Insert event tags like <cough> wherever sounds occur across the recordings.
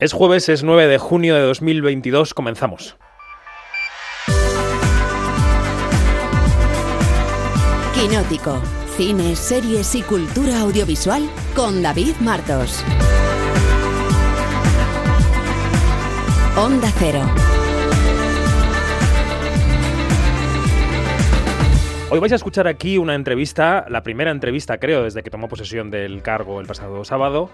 Es jueves, es 9 de junio de 2022, comenzamos. Quinótico, cine, series y cultura audiovisual con David Martos. Onda Cero. Hoy vais a escuchar aquí una entrevista, la primera entrevista creo desde que tomó posesión del cargo el pasado sábado,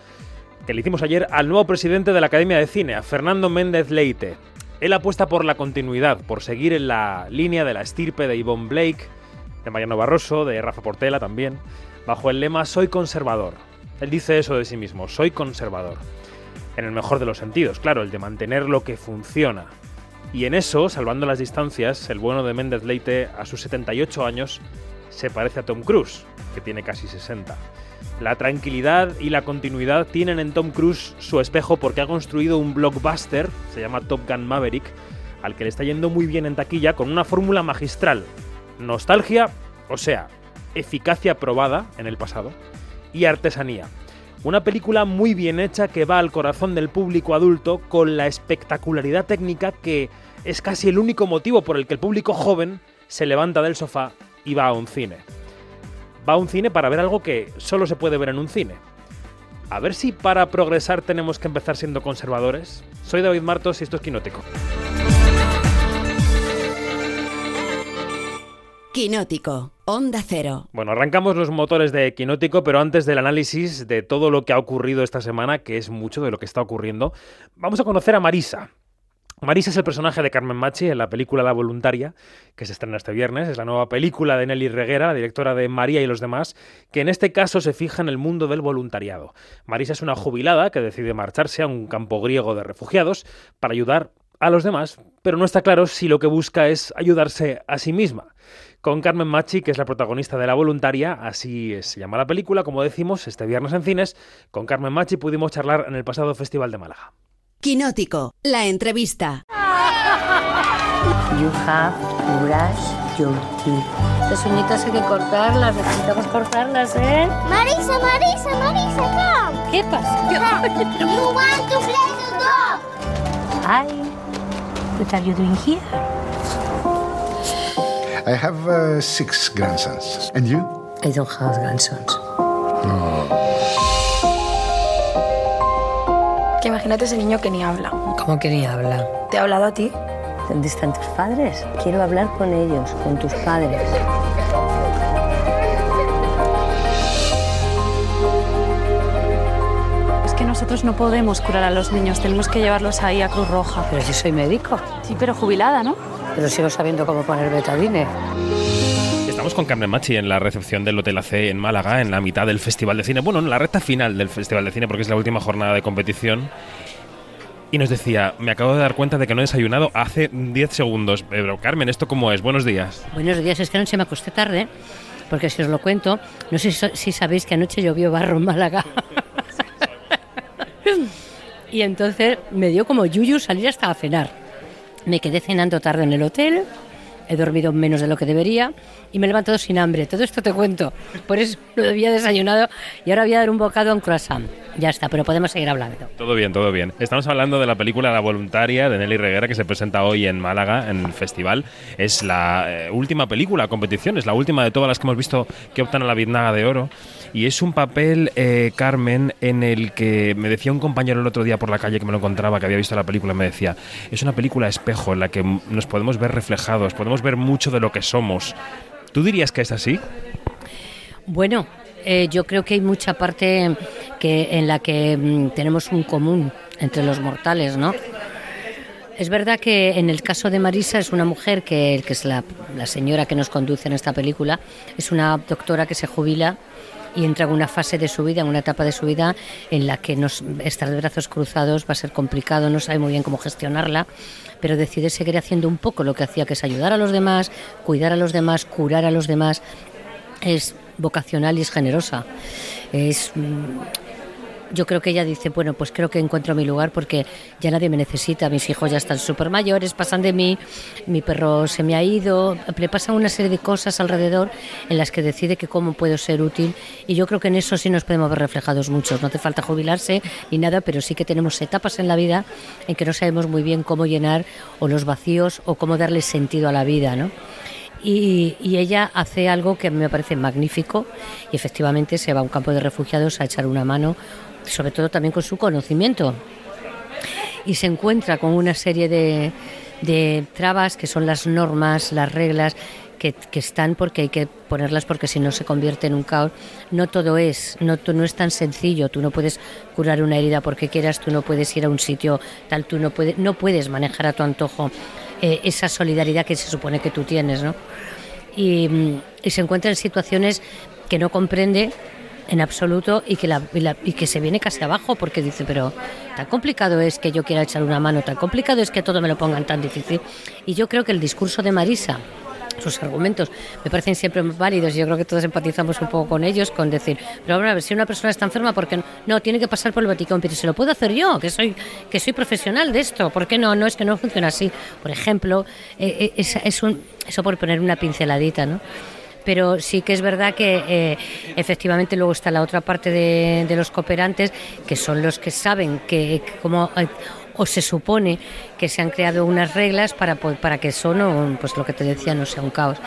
que le hicimos ayer al nuevo presidente de la Academia de Cine, Fernando Méndez Leite. Él apuesta por la continuidad, por seguir en la línea de la estirpe de Yvonne Blake, de Mariano Barroso, de Rafa Portela también, bajo el lema Soy conservador. Él dice eso de sí mismo, soy conservador. En el mejor de los sentidos, claro, el de mantener lo que funciona, y en eso, salvando las distancias, el bueno de Méndez Leite a sus 78 años se parece a Tom Cruise, que tiene casi 60. La tranquilidad y la continuidad tienen en Tom Cruise su espejo porque ha construido un blockbuster, se llama Top Gun Maverick, al que le está yendo muy bien en taquilla con una fórmula magistral. Nostalgia, o sea, eficacia probada en el pasado, y artesanía. Una película muy bien hecha que va al corazón del público adulto con la espectacularidad técnica que es casi el único motivo por el que el público joven se levanta del sofá y va a un cine. Va a un cine para ver algo que solo se puede ver en un cine. A ver si para progresar tenemos que empezar siendo conservadores. Soy David Martos y esto es Quinótico. Quinótico, Onda Cero. Bueno, arrancamos los motores de Quinótico, pero antes del análisis de todo lo que ha ocurrido esta semana, que es mucho de lo que está ocurriendo, vamos a conocer a Marisa. Marisa es el personaje de Carmen Machi en la película La Voluntaria, que se estrena este viernes. Es la nueva película de Nelly Reguera, la directora de María y los demás, que en este caso se fija en el mundo del voluntariado. Marisa es una jubilada que decide marcharse a un campo griego de refugiados para ayudar a los demás, pero no está claro si lo que busca es ayudarse a sí misma. Con Carmen Machi, que es la protagonista de La Voluntaria, así se llama la película, como decimos, este viernes en cines, con Carmen Machi pudimos charlar en el pasado Festival de Málaga. Quinótico, la entrevista. You have to brush your teeth. Estas uñitas hay que cortarlas, necesitamos cortarlas, ¿eh? Marisa, Marisa, Marisa, come. ¿Qué pasa? You want to play the dog. Hi. What are you doing here? I have uh, six grandsons. And you? I don't have grandsons. Imagínate ese niño que ni habla. ¿Cómo que ni habla? ¿Te ha hablado a ti? ¿Dónde están tus padres? Quiero hablar con ellos, con tus padres. Es que nosotros no podemos curar a los niños, tenemos que llevarlos ahí a Cruz Roja. Pero yo soy médico, Sí, pero jubilada, ¿no? pero sigo sabiendo cómo poner betadine. Estamos con Carmen Machi en la recepción del Hotel AC en Málaga, en la mitad del Festival de Cine. Bueno, en la recta final del Festival de Cine, porque es la última jornada de competición. Y nos decía, me acabo de dar cuenta de que no he desayunado hace 10 segundos. Pero Carmen, ¿esto cómo es? Buenos días. Buenos días, es que anoche me acosté tarde, porque si os lo cuento, no sé si, si sabéis que anoche llovió barro en Málaga. <laughs> y entonces me dio como yuyu salir hasta a cenar. Me quedé cenando tarde en el hotel, he dormido menos de lo que debería y me he levantado sin hambre. Todo esto te cuento. Por eso <laughs> no había desayunado y ahora voy a dar un bocado a un croissant. Ya está, pero podemos seguir hablando. Todo bien, todo bien. Estamos hablando de la película La Voluntaria de Nelly Reguera que se presenta hoy en Málaga, en el festival. Es la eh, última película competición, es la última de todas las que hemos visto que optan a la Biznaga de Oro. Y es un papel, eh, Carmen, en el que me decía un compañero el otro día por la calle que me lo encontraba, que había visto la película, me decía, es una película espejo en la que nos podemos ver reflejados, podemos ver mucho de lo que somos. ¿Tú dirías que es así? Bueno, eh, yo creo que hay mucha parte que, en la que mm, tenemos un común entre los mortales, ¿no? Es verdad que en el caso de Marisa es una mujer que, que es la señora que nos conduce en esta película, es una doctora que se jubila y entra en una fase de su vida, en una etapa de su vida en la que nos, estar de brazos cruzados va a ser complicado, no sabe muy bien cómo gestionarla, pero decide seguir haciendo un poco lo que hacía, que es ayudar a los demás, cuidar a los demás, curar a los demás. Es vocacional y es generosa. Es, mm, yo creo que ella dice, bueno, pues creo que encuentro mi lugar porque ya nadie me necesita, mis hijos ya están súper mayores, pasan de mí, mi perro se me ha ido, le pasan una serie de cosas alrededor en las que decide que cómo puedo ser útil y yo creo que en eso sí nos podemos ver reflejados muchos, no hace falta jubilarse ni nada, pero sí que tenemos etapas en la vida en que no sabemos muy bien cómo llenar o los vacíos o cómo darle sentido a la vida, ¿no? Y, y, ella hace algo que me parece magnífico y efectivamente se va a un campo de refugiados a echar una mano sobre todo también con su conocimiento. Y se encuentra con una serie de, de trabas que son las normas, las reglas, que, que, están porque hay que ponerlas porque si no se convierte en un caos. No todo es, no, no es tan sencillo. Tú no puedes curar una herida porque quieras, tú no puedes ir a un sitio tal, tú no puedes, no puedes manejar a tu antojo eh, esa solidaridad que se supone que tú tienes, ¿no? Y, y se encuentra en situaciones que no comprende en absoluto y que, la, y, que se viene casi abajo porque dice, pero tan complicado es que yo quiera echar una mano, tan complicado es que todo me lo pongan tan difícil. Y yo creo que el discurso de Marisa, sus argumentos me parecen siempre válidos y yo creo que todos empatizamos un poco con ellos, con decir, pero bueno, a ver, si una persona está enferma, ¿por qué no? No, tiene que pasar por el Vaticano, pero se lo puedo hacer yo, que soy, que soy profesional de esto, ¿por qué no? No es que no funciona así. Por ejemplo, eh, es, es un, eso por poner una pinceladita, ¿no? Pero sí que es verdad que eh, efectivamente luego está la otra parte de, de, los cooperantes, que son los que saben que, que como o se supone que se han creado unas reglas para, para que eso no, pues lo que te decía, no sea un caos.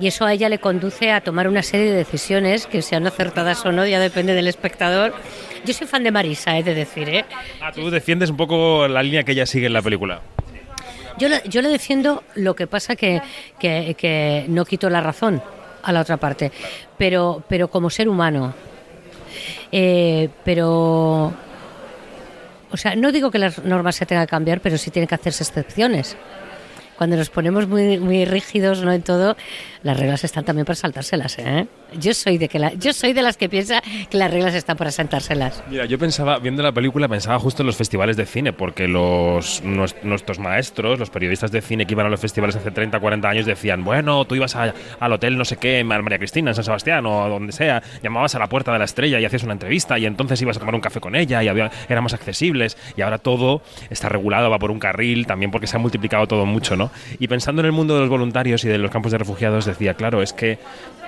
Y eso a ella le conduce a tomar una serie de decisiones que sean acertadas o no, ya depende del espectador. Yo soy fan de Marisa, he de decir. ¿eh? Ah, tú defiendes un poco la línea que ella sigue en la película. Yo, yo le defiendo, lo que pasa que, que, que no quito la razón a la otra parte, pero, pero como ser humano. Eh, pero, o sea, no digo que las normas se tengan que cambiar, pero sí tienen que hacerse excepciones. Cuando nos ponemos muy, muy rígidos ¿no? en todo, las reglas están también para saltárselas. ¿eh? Yo, soy de que la, yo soy de las que piensa que las reglas están para saltárselas. Mira, yo pensaba, viendo la película, pensaba justo en los festivales de cine, porque los, nuestros maestros, los periodistas de cine que iban a los festivales hace 30, 40 años, decían, bueno, tú ibas a, al hotel no sé qué, en María Cristina, en San Sebastián o donde sea, llamabas a la puerta de la estrella y hacías una entrevista y entonces ibas a tomar un café con ella y había, éramos accesibles y ahora todo está regulado, va por un carril, también porque se ha multiplicado todo mucho, ¿no? Y pensando en el mundo de los voluntarios y de los campos de refugiados, decía, claro, es que,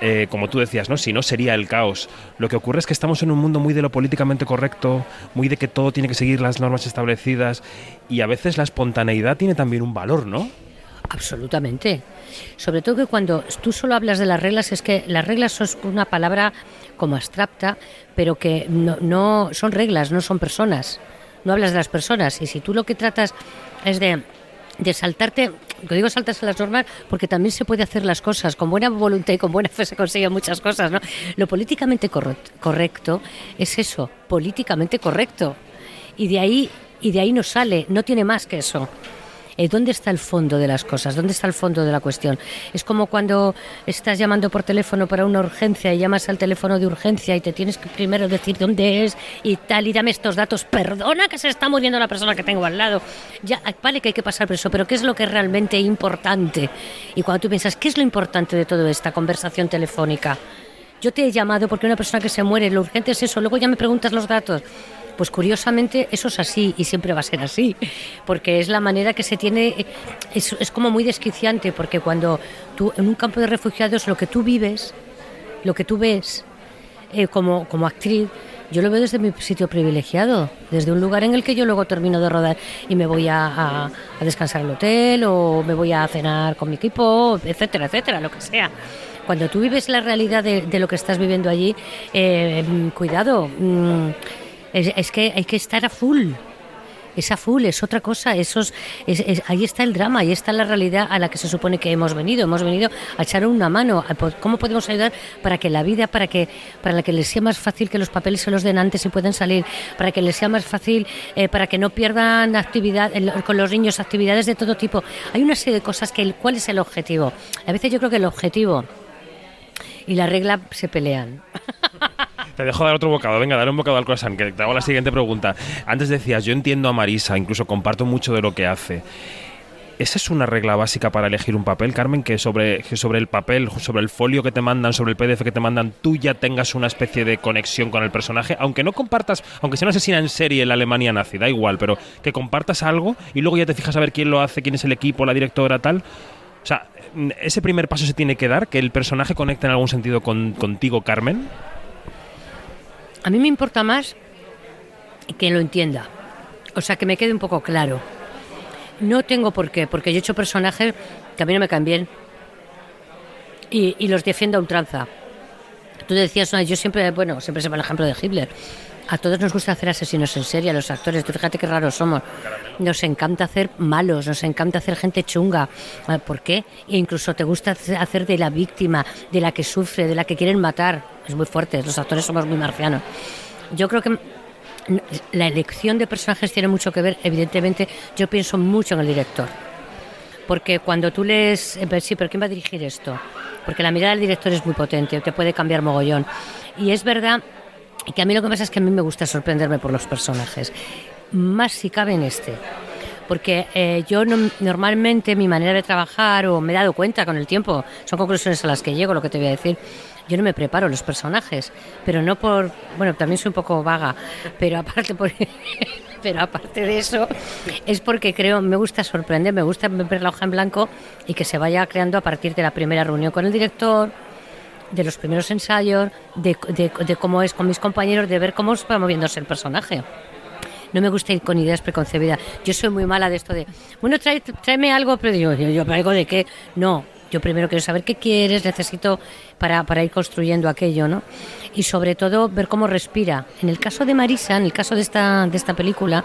eh, como tú decías, Si no sería el caos. Lo que ocurre es que estamos en un mundo muy de lo políticamente correcto, muy de que todo tiene que seguir las normas establecidas y a veces la espontaneidad tiene también un valor, ¿no? Absolutamente. Sobre todo que cuando tú solo hablas de las reglas, es que las reglas son una palabra como abstracta, pero que no, no son reglas, no son personas. No hablas de las personas. Y si tú lo que tratas es de de saltarte, lo digo saltarse las normas, porque también se puede hacer las cosas con buena voluntad y con buena fe se consiguen muchas cosas, ¿no? Lo políticamente correcto es eso, políticamente correcto. Y de ahí, y de ahí no sale, no tiene más que eso. ¿Dónde está el fondo de las cosas? ¿Dónde está el fondo de la cuestión? Es como cuando estás llamando por teléfono para una urgencia y llamas al teléfono de urgencia y te tienes que primero decir dónde es y tal y dame estos datos. Perdona que se está muriendo la persona que tengo al lado. Ya, vale que hay que pasar por eso, pero ¿qué es lo que es realmente importante? Y cuando tú piensas, ¿qué es lo importante de toda esta conversación telefónica? Yo te he llamado porque una persona que se muere, lo urgente es eso, luego ya me preguntas los datos. Pues curiosamente eso es así y siempre va a ser así, porque es la manera que se tiene, es, es, como muy desquiciante, porque cuando tú en un campo de refugiados lo que tú vives, lo que tú ves eh, como, como actriz, yo lo veo desde mi sitio privilegiado, desde un lugar en el que yo luego termino de rodar y me voy a, a, a descansar al hotel o me voy a cenar con mi equipo, etcétera, etcétera, lo que sea. Cuando tú vives la realidad de, lo que estás viviendo allí, eh, cuidado, mmm, es, que hay que estar a full. Es a full, es otra cosa. Eso es, es, ahí está el drama, ahí está la realidad a la que se supone que hemos venido. Hemos venido a echar una mano. ¿Cómo podemos ayudar para que la vida, para que para que les sea más fácil que los papeles se los den antes y puedan salir, para que les sea más fácil, eh, para que no pierdan actividad con los niños actividades de todo tipo? Hay una serie de cosas que ¿cuál es el objetivo? A veces yo creo que el objetivo y la regla se pelean. <laughs> Te dejo dar otro bocado. Venga, dale un bocado al croissant, que te hago la siguiente pregunta. Antes decías, yo entiendo a Marisa, incluso comparto mucho de lo que hace. ¿esa es una regla básica para elegir un papel, Carmen? Que sobre, que sobre el papel, sobre el folio que te mandan, sobre el PDF que te mandan, tú ya tengas una especie de conexión con el personaje, aunque no compartas, aunque sea una asesina en serie en la Alemania nazi, da igual, pero que compartas algo y luego ya te fijas a ver quién lo hace, quién es el equipo, la directora, tal. O sea, ese primer paso se tiene que dar, que el personaje conecte en algún sentido con, contigo, Carmen. A mí me importa más que lo entienda. O sea, que me quede un poco claro. No tengo por qué, porque yo he hecho personajes que a mí no me caen bien y, los defiendo a ultranza. Tú decías, yo siempre, bueno, siempre se va el ejemplo de Hitler. A todos nos gusta hacer asesinos en serie, a los actores. Tú fíjate qué raros somos. Nos encanta hacer malos, nos encanta hacer gente chunga. Ah, ¿Por qué? E incluso te gusta hacer de la víctima, de la que sufre, de la que quieren matar. Es muy fuerte, los actores somos muy marcianos. Yo creo que la elección de personajes tiene mucho que ver, evidentemente, yo pienso mucho en el director. Porque cuando tú lees, sí, pero ¿quién va a dirigir esto? Porque la mirada del director es muy potente, te puede cambiar mogollón. Y es verdad que a mí lo que pasa es que a mí me gusta sorprenderme por los personajes, más si cabe en este. Porque eh, yo no, normalmente mi manera de trabajar, o me he dado cuenta con el tiempo, son conclusiones a las que llego, lo que te voy a decir, yo no me preparo los personajes, pero no por, bueno, también soy un poco vaga, pero aparte por, <laughs> pero aparte de eso es porque creo, me gusta sorprender, me gusta ver la hoja en blanco y que se vaya creando a partir de la primera reunión con el director, de los primeros ensayos, de, de, de cómo es con mis compañeros, de ver cómo va moviéndose el personaje no me gusta ir con ideas preconcebidas. Yo soy muy mala de esto de, bueno, trae, tráeme algo, pero digo, yo, yo, ¿algo de qué? No, yo primero quiero saber qué quieres, necesito para, para, ir construyendo aquello, ¿no? Y sobre todo ver cómo respira. En el caso de Marisa, en el caso de esta, de esta película,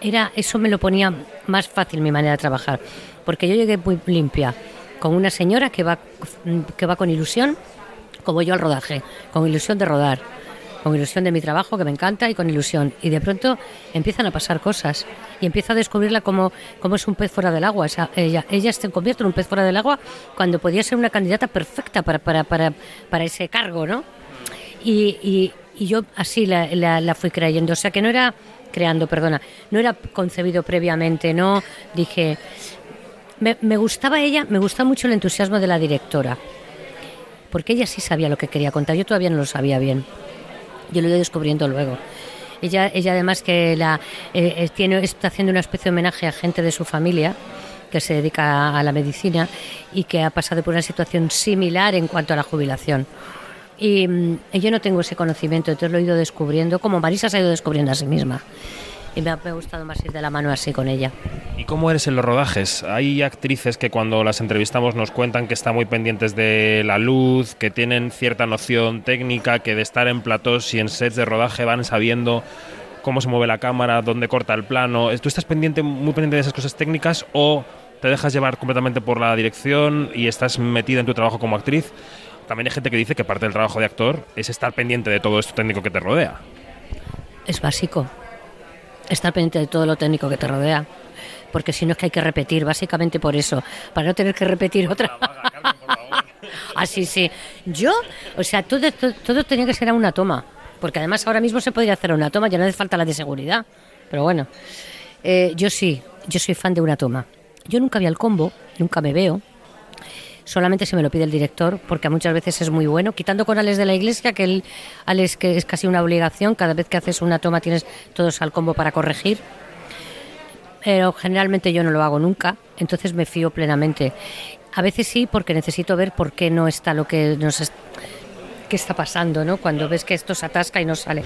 era, eso me lo ponía más fácil mi manera de trabajar, porque yo llegué muy limpia, con una señora que va, que va con ilusión, como yo al rodaje, con ilusión de rodar con ilusión de mi trabajo, que me encanta, y con ilusión. Y de pronto empiezan a pasar cosas y empiezo a descubrirla como, como es un pez fuera del agua. Ella, ella se convierte en un pez fuera del agua cuando podía ser una candidata perfecta para, para, para, para ese cargo, ¿no? Y, y, y yo así la, la, fui creyendo. O sea, que no era creando, perdona, no era concebido previamente, no dije... Me, me gustaba ella, me gustaba mucho el entusiasmo de la directora, porque ella sí sabía lo que quería contar, yo todavía no lo sabía bien. Yo lo ido descubriendo luego. Ella, ella además que la, eh, tiene, está haciendo una especie de homenaje a gente de su familia que se dedica a la medicina y que ha pasado por una situación similar en cuanto a la jubilación. Y, y yo no tengo ese conocimiento, entonces lo he ido descubriendo, como Marisa se ha ido descubriendo a sí misma y me ha, me ha, gustado más ir de la mano así con ella. ¿Y cómo eres en los rodajes? Hay actrices que cuando las entrevistamos nos cuentan que están muy pendientes de la luz, que tienen cierta noción técnica, que de estar en platós y en sets de rodaje van sabiendo cómo se mueve la cámara, dónde corta el plano. ¿Tú estás pendiente, muy pendiente de esas cosas técnicas o te dejas llevar completamente por la dirección y estás metida en tu trabajo como actriz? También hay gente que dice que parte del trabajo de actor es estar pendiente de todo esto técnico que te rodea. Es básico estar pendiente de todo lo técnico que te rodea. Porque si no es que hay que repetir, básicamente por eso, para no tener que repetir otra. Así, <laughs> sí. Yo, o sea, todo, todo, todo, tenía que ser a una toma. Porque además ahora mismo se podría hacer una toma, ya no hace falta la de seguridad. Pero bueno, eh, yo sí, yo soy fan de una toma. Yo nunca vi al combo, nunca me veo. Solamente se me lo pide el director, porque muchas veces es muy bueno. Quitando con Alex de la Iglesia, que el Alex que es casi una obligación, cada vez que haces una toma tienes todos al combo para corregir. Pero generalmente yo no lo hago nunca, entonces me fío plenamente. A veces sí, porque necesito ver por qué no está lo que nos qué está pasando, ¿no? Cuando ves que esto se atasca y no sale.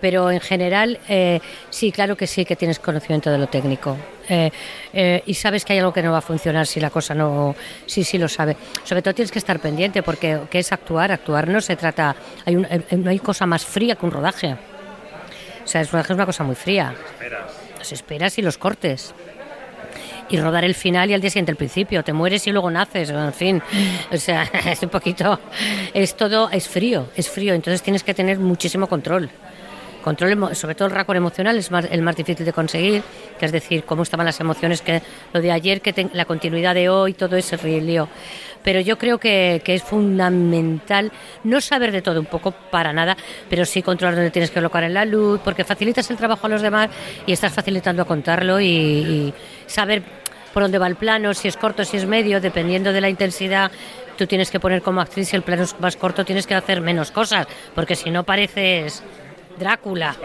Pero en general, eh, sí, claro que sí que tienes conocimiento de lo técnico. Eh, eh, y sabes que hay algo que no va a funcionar si la cosa no. Sí, sí lo sabe. Sobre todo tienes que estar pendiente porque ¿qué es actuar? Actuar no se trata. Hay un, no hay cosa más fría que un rodaje. O sea, el rodaje es una cosa muy fría. Los esperas y los cortes y rodar el final y al día siguiente el principio. Te mueres y luego naces, en fin. O sea, <laughs> es un poquito. Es todo. Es frío, es frío. Entonces tienes que tener muchísimo control. Control, sobre todo el racor emocional, es más, el más difícil de conseguir, que es decir, cómo estaban las emociones, que lo de ayer, que te, la continuidad de hoy, todo ese lío. Pero yo creo que, es fundamental no saber de todo un poco para nada, pero sí controlar dónde tienes que colocar en la luz, porque facilitas el trabajo a los demás y estás facilitando a contarlo y, y saber por dónde va el plano, si es corto, si es medio, dependiendo de la intensidad. Tú tienes que poner como actriz, si el plano es más corto, tienes que hacer menos cosas, porque si no pareces Drácula.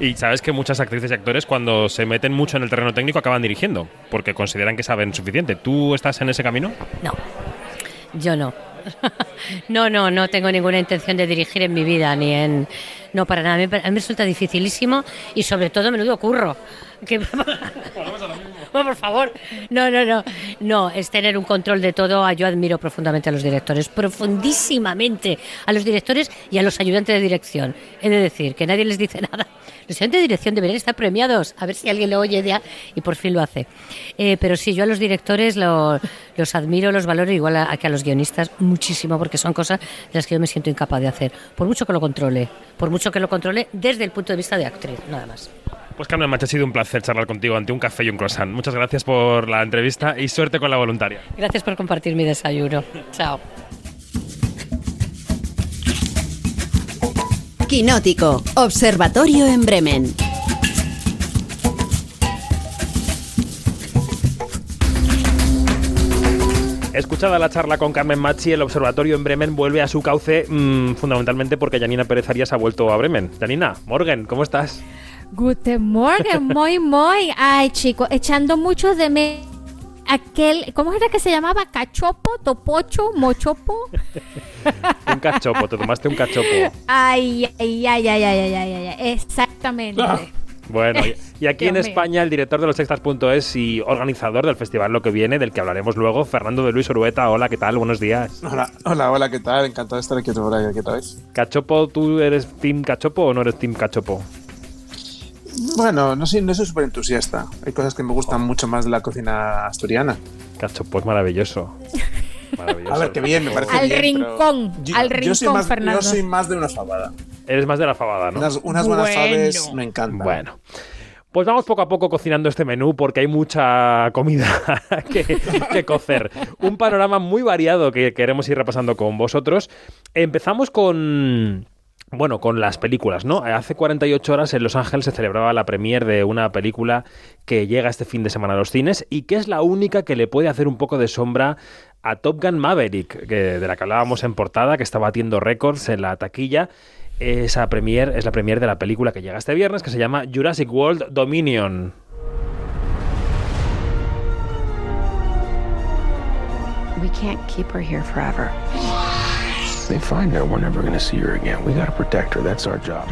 Y sabes que muchas actrices y actores cuando se meten mucho en el terreno técnico acaban dirigiendo, porque consideran que saben suficiente. ¿Tú estás en ese camino? No, yo no. <laughs> No, no, no tengo ninguna intención de dirigir en mi vida, ni en... No, para nada. A mí, a mí me resulta dificilísimo y sobre todo menudo curro. <laughs> Que... Bueno, <laughs> por favor. No, no, no. No, es tener un control de todo. Yo admiro profundamente a los directores, profundísimamente a los directores y a los ayudantes de dirección. He de decir que nadie les dice <laughs> nada. Los ayudantes de dirección deberían estar premiados. A ver si alguien lo oye ya y por fin lo hace. Eh, pero sí, yo a los directores lo- los admiro, los valoro igual a, a que a los guionistas muchísimo, porque son cosas de las que yo me siento incapaz de hacer. Por mucho que lo controle. Por mucho que lo controle desde el punto de vista de actriz, nada más. Pues Carmen Macha, ha sido un placer charlar contigo ante un café y un croissant. Muchas gracias por la entrevista y suerte con la voluntaria. Gracias por compartir mi desayuno. Chao. Quinótico, Observatorio en Bremen. Escuchada la charla con Carmen Machi, el observatorio en Bremen vuelve a su cauce mm, fundamentalmente porque Janina Pérez Arias ha vuelto a Bremen. Janina, Morgan, ¿cómo estás? Guten Morgen, <laughs> muy, muy. Ay, chico, echando mucho de me aquel, ¿cómo era que se llamaba? ¿Cachopo? ¿Topocho? ¿Mochopo? <laughs> un cachopo, te tomaste un cachopo. Ay, ay, ay, ay, ay, ay, ay, exactamente. Ah. Bueno, y aquí en España el director de los extras.es y organizador del festival Lo que viene, del que hablaremos luego, Fernando de Luis Orueta. Hola, ¿qué tal? Buenos días. Hola, hola, hola ¿qué tal? Encantado de estar aquí otra vez. ¿Cachopo, tú eres Team Cachopo o no eres Team Cachopo? Bueno, no soy no soy súper entusiasta. Hay cosas que me gustan mucho más de la cocina asturiana. Cachopo es maravilloso. <laughs> Maravilloso. A ver, qué bien, me parece Al bien, rincón, yo- al yo soy rincón, más, Fernando. Yo soy más de una fabada. Eres más de la fabada, ¿no? Unas, unas buenas Bueno. faves me encantan. Bueno. Pues vamos poco a poco cocinando este menú porque hay mucha comida <laughs> que, que cocer. Un panorama muy variado que queremos ir repasando con vosotros. Empezamos con... Bueno, con las películas, ¿no? Hace 48 horas en Los Ángeles se celebraba la premiere de una película que llega este fin de semana a los cines y que es la única que le puede hacer un poco de sombra a Top Gun Maverick, que, de la que hablábamos en portada, que está batiendo récords en la taquilla. Esa premier es la premier de la película que llega este viernes, que se llama Jurassic World Dominion. They find her, we're never gonna see her again. We gotta protect her. That's our job.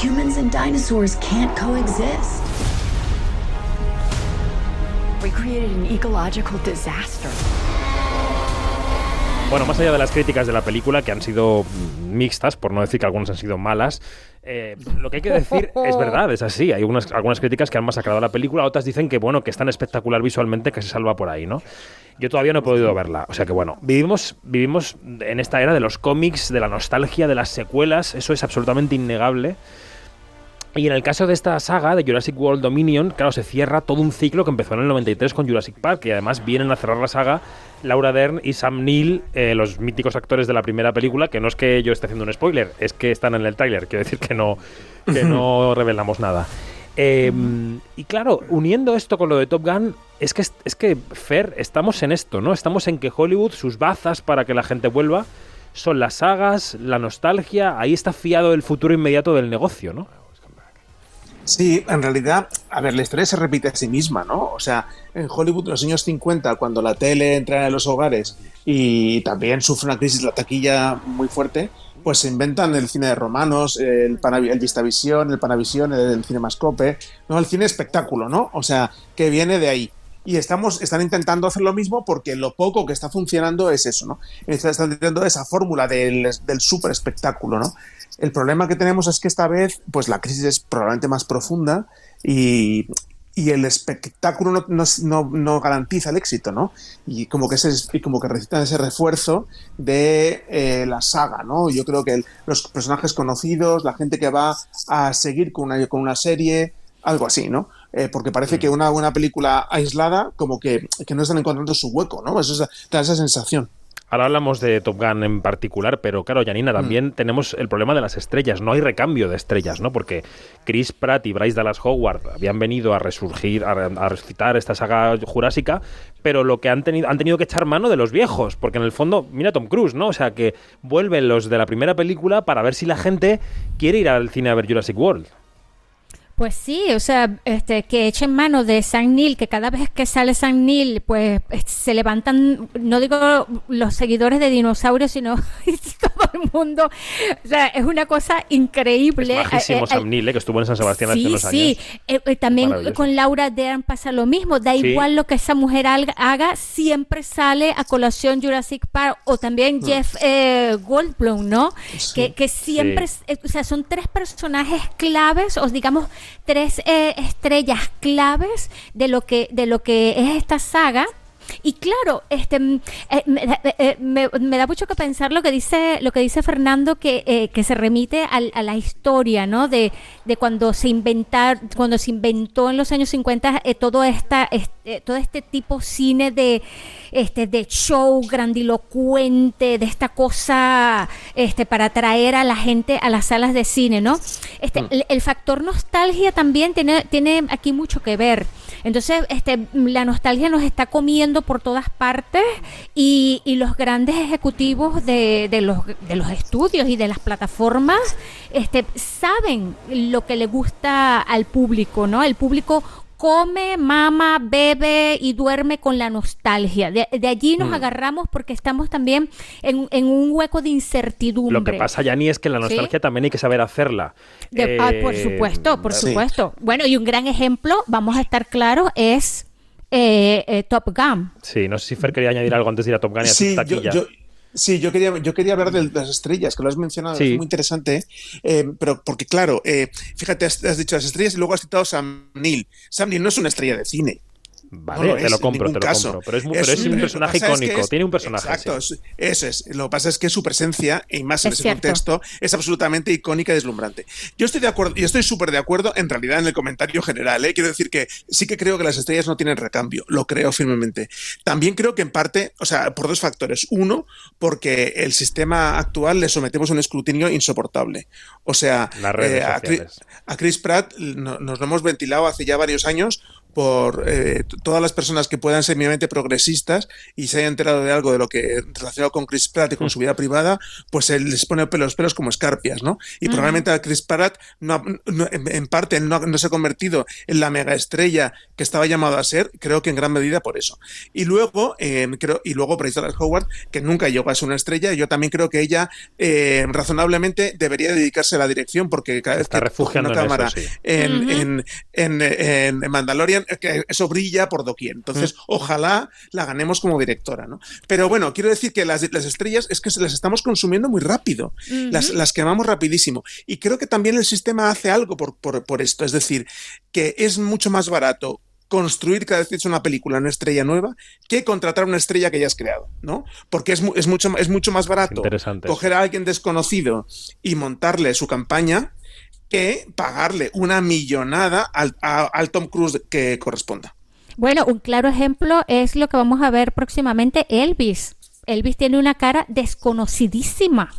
Humans and dinosaurs can't coexist. We created an ecological disaster. Bueno, más allá de las críticas de la película, que han sido mixtas, por no decir que algunas han sido malas, eh, lo que hay que decir es verdad, es así. Hay unas, algunas críticas que han masacrado la película, otras dicen que, bueno, que es tan espectacular visualmente que se salva por ahí, ¿no? Yo todavía no he podido verla. O sea que, bueno, vivimos, vivimos en esta era de los cómics, de la nostalgia, de las secuelas, eso es absolutamente innegable. Y en el caso de esta saga de Jurassic World Dominion, claro, se cierra todo un ciclo que empezó en el 93 con Jurassic Park, y además vienen a cerrar la saga Laura Dern y Sam Neill, eh, los míticos actores de la primera película, que no es que yo esté haciendo un spoiler, es que están en el tráiler, quiero decir que no, que no <laughs> revelamos nada. Eh, y claro, uniendo esto con lo de Top Gun, es que, es que, Fer, estamos en esto, ¿no? Estamos en que Hollywood, sus bazas para que la gente vuelva, son las sagas, la nostalgia, ahí está fiado el futuro inmediato del negocio, ¿no? Sí, en realidad, a ver, la historia se repite a sí misma, ¿no? O sea, en Hollywood, en los años 50, cuando la tele entra en los hogares y también sufre una crisis la taquilla muy fuerte, pues se inventan el cine de romanos, el, Panavi- el Vistavisión, el Panavisión, el, el Cinemascope, ¿no? El cine espectáculo, ¿no? O sea, que viene de ahí. Y estamos, están intentando hacer lo mismo porque lo poco que está funcionando es eso, ¿no? Están intentando esa fórmula del, del super espectáculo, ¿no? El problema que tenemos es que esta vez, pues la crisis es probablemente más profunda y, y el espectáculo no, no, no- no garantiza el éxito, ¿no? Y como que, ese, y como que necesitan ese refuerzo de eh, la saga, ¿no? Yo creo que el- los personajes conocidos, la gente que va a seguir con una, con una serie, algo así, ¿no? Eh, porque parece que una buena película aislada, como que, que no están encontrando su hueco, ¿no? Eso es, da esa sensación. Ahora hablamos de Top Gun en particular, pero claro, Janina, también Mm. tenemos el problema de las estrellas. No hay recambio de estrellas, ¿no? Porque Chris Pratt y Bryce Dallas Howard habían venido a resurgir, a, a resucitar esta saga jurásica, pero lo que han tenido, han tenido que echar mano de los viejos, porque en el fondo, mira Tom Cruise, ¿no? O sea, que vuelven los de la primera película para ver si la gente quiere ir al cine a ver Jurassic World. Pues sí, o sea, este, que echen mano de San Neil, que cada vez que sale San Neil, pues se levantan, no digo los seguidores de dinosaurios, sino <laughs> todo el mundo. O sea, es una cosa increíble. Es majísimo Eh, eh, Sam Neill, ¿eh? que estuvo en San Sebastián hace Sí, unos sí. años. Eh, eh, también con Laura Dern pasa lo mismo. Da Sí. igual lo que esa mujer haga, haga, siempre sale a colación Jurassic Park. O también Mm. Jeff eh, Goldblum, ¿no? Sí. Que, que siempre, Sí. o sea, son tres personajes claves, o digamos, tres eh, estrellas claves de lo que, de lo que es esta saga. Y claro, este mm, eh, me, da- eh, me- me da mucho que pensar lo que dice lo que dice Fernando que, eh, que se remite al- a la historia, ¿no? De, de cuando se inventar, cuando se inventó en los años 50 eh, todo esta este, todo este tipo cine de este de show grandilocuente, de esta cosa este para atraer a la gente a las salas de cine, ¿no? Este el, el factor nostalgia también tiene tiene aquí mucho que ver. Entonces, este, la nostalgia nos está comiendo por todas partes y, y los grandes ejecutivos de, de los, de los estudios y de las plataformas este, saben lo que le gusta al público, ¿no? El público come, mama, bebe y duerme con la nostalgia. De, de allí nos Mm. agarramos porque estamos también en, en un hueco de incertidumbre. Lo que pasa, Yani, es que la ¿Sí? nostalgia también hay que saber hacerla. De- ah, por Eh, supuesto, por sí. supuesto. Bueno, y un gran ejemplo, vamos a estar claros, es eh, eh, Top Gun. Sí, no sé si Fer quería añadir algo antes de ir a Top Gun y a Sí, yo- sí, yo quería, yo quería hablar de las estrellas, que lo has mencionado, Sí. es muy interesante, eh, pero porque claro, eh, fíjate, has, has dicho las estrellas y luego has citado Sam Neill. Sam Neill no es una estrella de cine. Vale, No te es lo compro, te lo caso. compro. Pero es, mu- pero es un personaje pasa es que icónico, es- tiene un personaje. Exacto, sí. eso es. Lo que pasa es que su presencia, y más en Es ese cierto. contexto, es absolutamente icónica y deslumbrante. Yo estoy de acuerdo, y estoy súper de acuerdo en realidad en el comentario general. ¿eh? Quiero decir que sí que creo que las estrellas no tienen recambio, lo creo firmemente. También creo que en parte, o sea, por dos factores. Uno, porque el sistema actual le sometemos a un escrutinio insoportable. O sea, Las redes eh, a, Chris, sociales. a Chris Pratt no- nos lo hemos ventilado hace ya varios años por eh, todas las personas que puedan ser mínimamente progresistas y se hayan enterado de algo de lo que relacionado con Chris Pratt y con su vida privada, pues él les pone los pelos como escarpias, ¿no? Y Ujú. probablemente a Chris Pratt no en, en parte no, se ha convertido en la mega estrella que estaba llamado a ser, creo que en gran medida por eso. Y luego, eh, creo, y luego Bryce Dallas Howard, que nunca llegó a ser una estrella, yo también creo que ella eh, razonablemente debería dedicarse a la dirección porque cada vez está que refugiando una en eso, cámara sí. en, Ujú. en, en, en- en Mandalorian, que eso brilla por doquier. Entonces, Mm. ojalá la ganemos como directora, ¿no? Pero bueno, quiero decir que las, las estrellas es que se las estamos consumiendo muy rápido. las, quemamos rapidísimo. Y creo que también el sistema hace algo por, por, por esto. Es decir, que es mucho más barato construir cada vez que es una película una estrella nueva que contratar una estrella que ya has creado, ¿no? Porque es, es, mucho, es mucho más barato coger a alguien desconocido y montarle su campaña que pagarle una millonada al, a- al Tom Cruise que corresponda. Bueno, un claro ejemplo es lo que vamos a ver próximamente, Elvis. Elvis tiene una cara desconocidísima.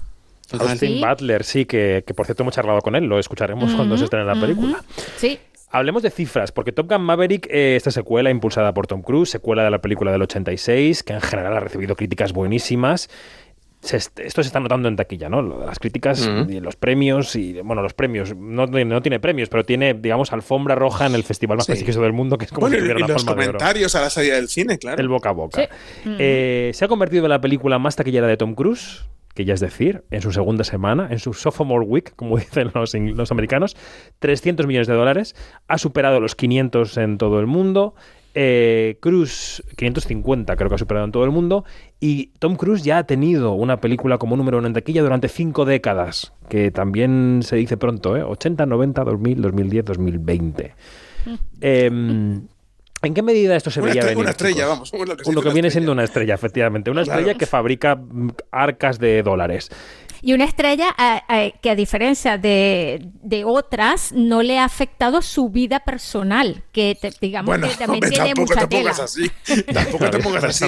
Austin Sí. Butler, sí, que, que por cierto hemos charlado con él, lo escucharemos cuando se estrene la película. Sí. Hablemos de cifras, porque Top Gun Maverick, eh, esta secuela impulsada por Tom Cruise, secuela de la película del 86, que en general ha recibido críticas buenísimas. Se est- esto se está notando en taquilla, ¿no? Lo de Las críticas y los premios, y bueno, los premios, no, no tiene premios, pero tiene, digamos, alfombra roja en el festival más Sí. prestigioso del mundo, que es como Bueno, si y, tuviera y una los palma de oro. comentarios a la salida del cine, claro. El boca a boca. Eh, se ha convertido en la película más taquillera de Tom Cruise, que ya es decir, en su segunda semana, en su sophomore week, como <laughs> dicen los, los americanos, 300 millones de dólares, ha superado los 500 en todo el mundo. Eh, Cruise 550 creo que ha superado en todo el mundo y Tom Cruise ya ha tenido una película como número uno en taquilla durante cinco décadas que también se dice pronto ¿eh? 80, 90, 2000, 2010, 2020 Em, ¿En qué medida esto se Una veía venir? una estrella, chicos? vamos, lo que se Lo que viene estrella. siendo una estrella, efectivamente. Una Claro. estrella que fabrica mm, arcas de dólares. Y una estrella a- a- que a diferencia de, de otras no le ha afectado su vida personal, que te- digamos Bueno, que también hombre, tiene tampoco mucha te tela. pongas así. Tampoco te pongas así.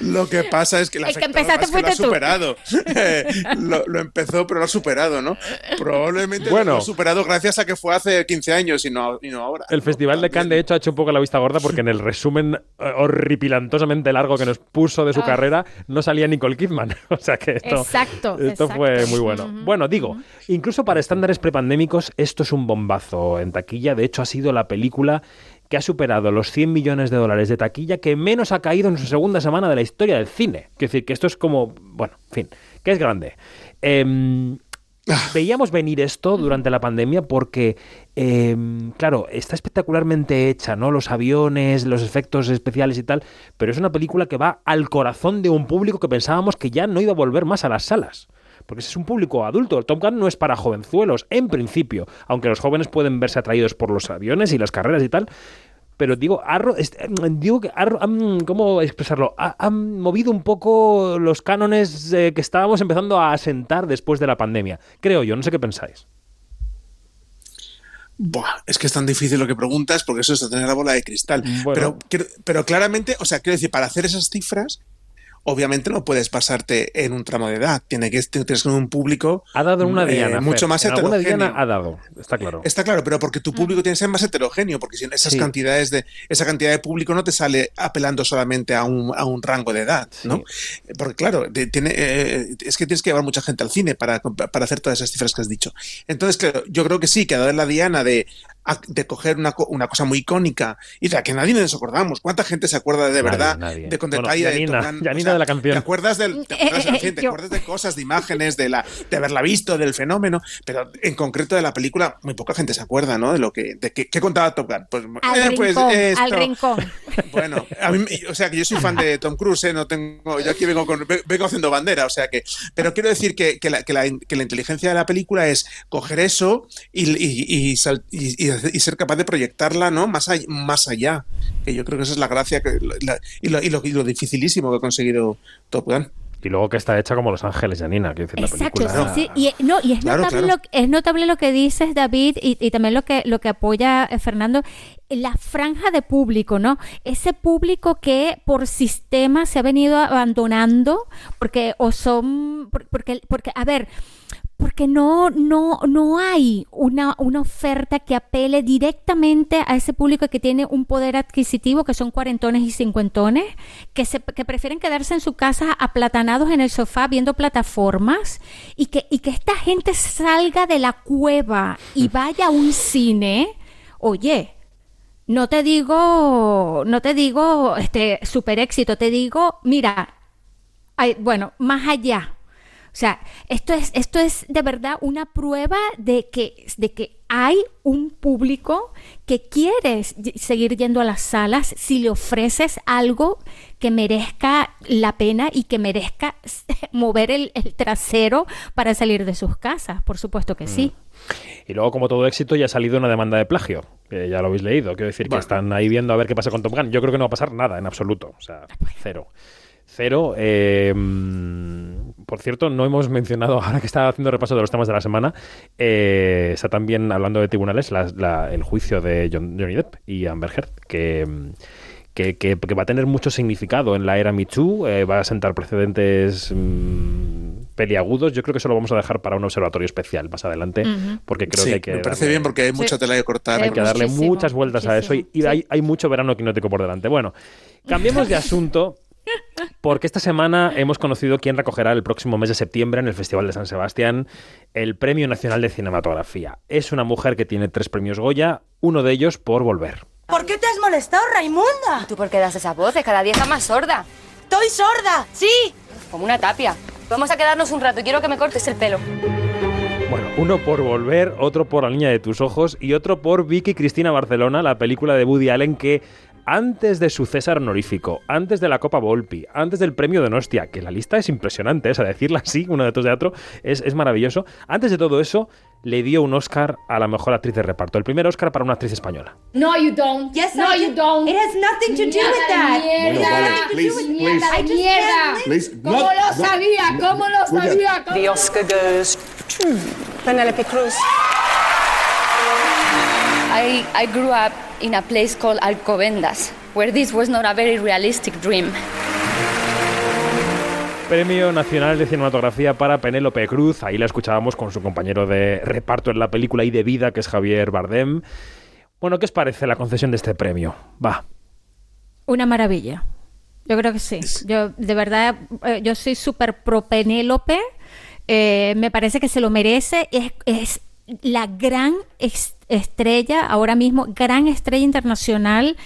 Lo que pasa es que le El que empezaste es que lo ha fuiste tú. superado. <laughs> <laughs> Lo, lo empezó, pero lo ha superado, ¿no? Probablemente Bueno. lo ha superado gracias a que fue hace 15 años y no, y no ahora. El Festival de Cannes, de hecho, ha hecho un poco la vista gorda porque en el resumen eh, horripilantosamente largo que nos puso de su Ah. carrera no salía Nicole Kidman. <laughs> O sea que esto, Exacto, esto exacto. fue muy bueno. Bueno, digo, incluso para estándares prepandémicos, esto es un bombazo en taquilla. De hecho, ha sido la película que ha superado los 100 millones de dólares de taquilla que menos ha caído en su segunda semana de la historia del cine. Quiero decir que esto es como, bueno, en fin, que es grande. Em, Veíamos venir esto durante la pandemia porque, em, claro, está espectacularmente hecha, ¿no? Los aviones, los efectos especiales y tal, pero es una película que va al corazón de un público que pensábamos que ya no iba a volver más a las salas. Porque ese es un público adulto. El Top Gun no es para jovenzuelos, en principio, aunque los jóvenes pueden verse atraídos por los aviones y las carreras y tal. Pero digo, ha est- digo que ha ¿cómo expresarlo? Ha- han movido un poco los cánones eh, que estábamos empezando a asentar después de la pandemia. Creo yo, no sé qué pensáis. Buah, es que es tan difícil lo que preguntas porque eso es tener la bola de cristal. Bueno. Pero, pero claramente, o sea, quiero decir, para hacer esas cifras, obviamente no puedes basarte en un tramo de edad. Tiene que tienes que tener un público Ha dado en una eh, diana. mucho más heterogéneo. diana ha dado, está claro. Está claro, pero porque tu público tiene que ser más heterogéneo, porque si esas Sí. cantidades de esa cantidad de público no te sale apelando solamente a un, a un rango de edad, ¿no? Porque claro, de- tiene, eh, es que tienes que llevar mucha gente al cine para, para hacer todas esas cifras que has dicho. Entonces, claro, yo creo que sí, que ha dado en la diana de, de coger una, una cosa muy icónica y de la que nadie nos acordamos. ¿Cuánta gente se acuerda de Nadie, verdad nadie. de con Bueno, detalle de Janina, Top Gun? Janina de la canción. ¿Te acuerdas del, te acuerdas, en <laughs> fin, te acuerdas de cosas, de imágenes, de la, de haberla visto, del fenómeno, pero en concreto de la película, muy poca gente se acuerda, ¿no? De lo que, de qué, qué contaba Top Gun. Pues, Al eh, pues rincón, esto. al rincón. <laughs> Bueno, a mí, me- o sea que yo soy fan de Tom Cruise, ¿eh? no tengo, yo aquí vengo con, ve- vengo haciendo bandera, o sea que, pero quiero decir que, que la, que la- que la inteligencia de la película es coger eso y, y- y y- y- y ser capaz de proyectarla, ¿no? Más allá, más allá. Que yo creo que esa es la gracia que, la- y, lo, y lo- y lo dificilísimo que ha conseguido Top Gun. Y luego que está hecha como Los Ángeles, Janina, que la Exacto, película. sí, sí. Y, no, y es, Claro, notable claro. Lo, es notable lo que dices, David, y, y también lo que, lo que apoya eh, Fernando, la franja de público, ¿no? Ese público que por sistema se ha venido abandonando porque o son, por- porque, porque a ver, porque no, no, no hay una, una oferta que apele directamente a ese público que tiene un poder adquisitivo, que son cuarentones y cincuentones, que, se, que prefieren quedarse en su casa aplatanados en el sofá viendo plataformas y que, y que esta gente salga de la cueva y vaya a un cine, oye, no te digo, no te digo este super éxito, te digo, mira, ay, bueno, más allá. O sea, esto es, esto es de verdad una prueba de que, de que hay un público que quiere seguir yendo a las salas si le ofreces algo que merezca la pena y que merezca <laughs> mover el, el trasero para salir de sus casas. Por supuesto que sí. Y luego, como todo éxito, ya ha salido una demanda de plagio. Que ya lo habéis leído. Quiero decir que están ahí viendo a ver qué pasa con Top Gun. Yo creo que no va a pasar nada en absoluto. O sea, cero. Cero. eh, mm, por cierto, no hemos mencionado, <laughs> ahora que estaba haciendo repaso de los temas de la semana, eh, está también hablando de tribunales la- la- el juicio de John- Johnny Depp y Amber Heard, que, que, que- que va a tener mucho significado en la era Me Too, eh, va a sentar precedentes mm, peliagudos. Yo creo que eso lo vamos a dejar para un observatorio especial más adelante, porque creo Sí, que hay que... me parece darle- bien porque hay mucha Sí. tela que cortar. hay que darle muchísimo, muchas vueltas a eso y, hay, hay mucho verano quinótico por delante. Bueno, cambiemos de <laughs> asunto porque esta semana hemos conocido quién recogerá el próximo mes de septiembre en el Festival de San Sebastián el Premio Nacional de Cinematografía. Es una mujer que tiene tres premios Goya, uno de ellos por volver. ¿Por qué te has molestado, Raimunda? ¿Tú por qué das esa voz? Cada día está más sorda. ¡Estoy sorda! ¡Sí! Como una tapia. Vamos a quedarnos un rato y quiero que me cortes el pelo. Bueno, uno por volver, otro por La Niña de tus Ojos y otro por Vicky Cristina Barcelona, la película de Woody Allen que antes de su César honorífico, antes de la Copa Volpi, antes del premio de Nostia, que la lista es impresionante, es a decirla así, <laughs> uno de estos de teatro, es, es maravilloso. Antes de todo eso, le dio un Oscar a la mejor actriz de reparto. El primer Oscar para una actriz española. No, you don't. Yes, no, you do. don't. It has nothing to do with that. Mierda. Mierda, mierda. Please, ¿Cómo no, lo no, sabía? no, ¿Cómo lo sabía? ¿Cómo- The Oscar goes to Penelope Cruz. I, I grew up in a place called Alcobendas, where this was not a very realistic dream. Premio Nacional de Cinematografía para Penélope Cruz. Ahí la escuchábamos con su compañero de reparto en la película y de vida, que es Javier Bardem. Bueno, ¿qué os parece la concesión de este premio? Va. Una maravilla. Yo creo que sí. Yo, de verdad, eh, yo soy súper pro Penélope. Eh, me parece que se lo merece. Es, es la gran estrella, ahora mismo, gran estrella internacional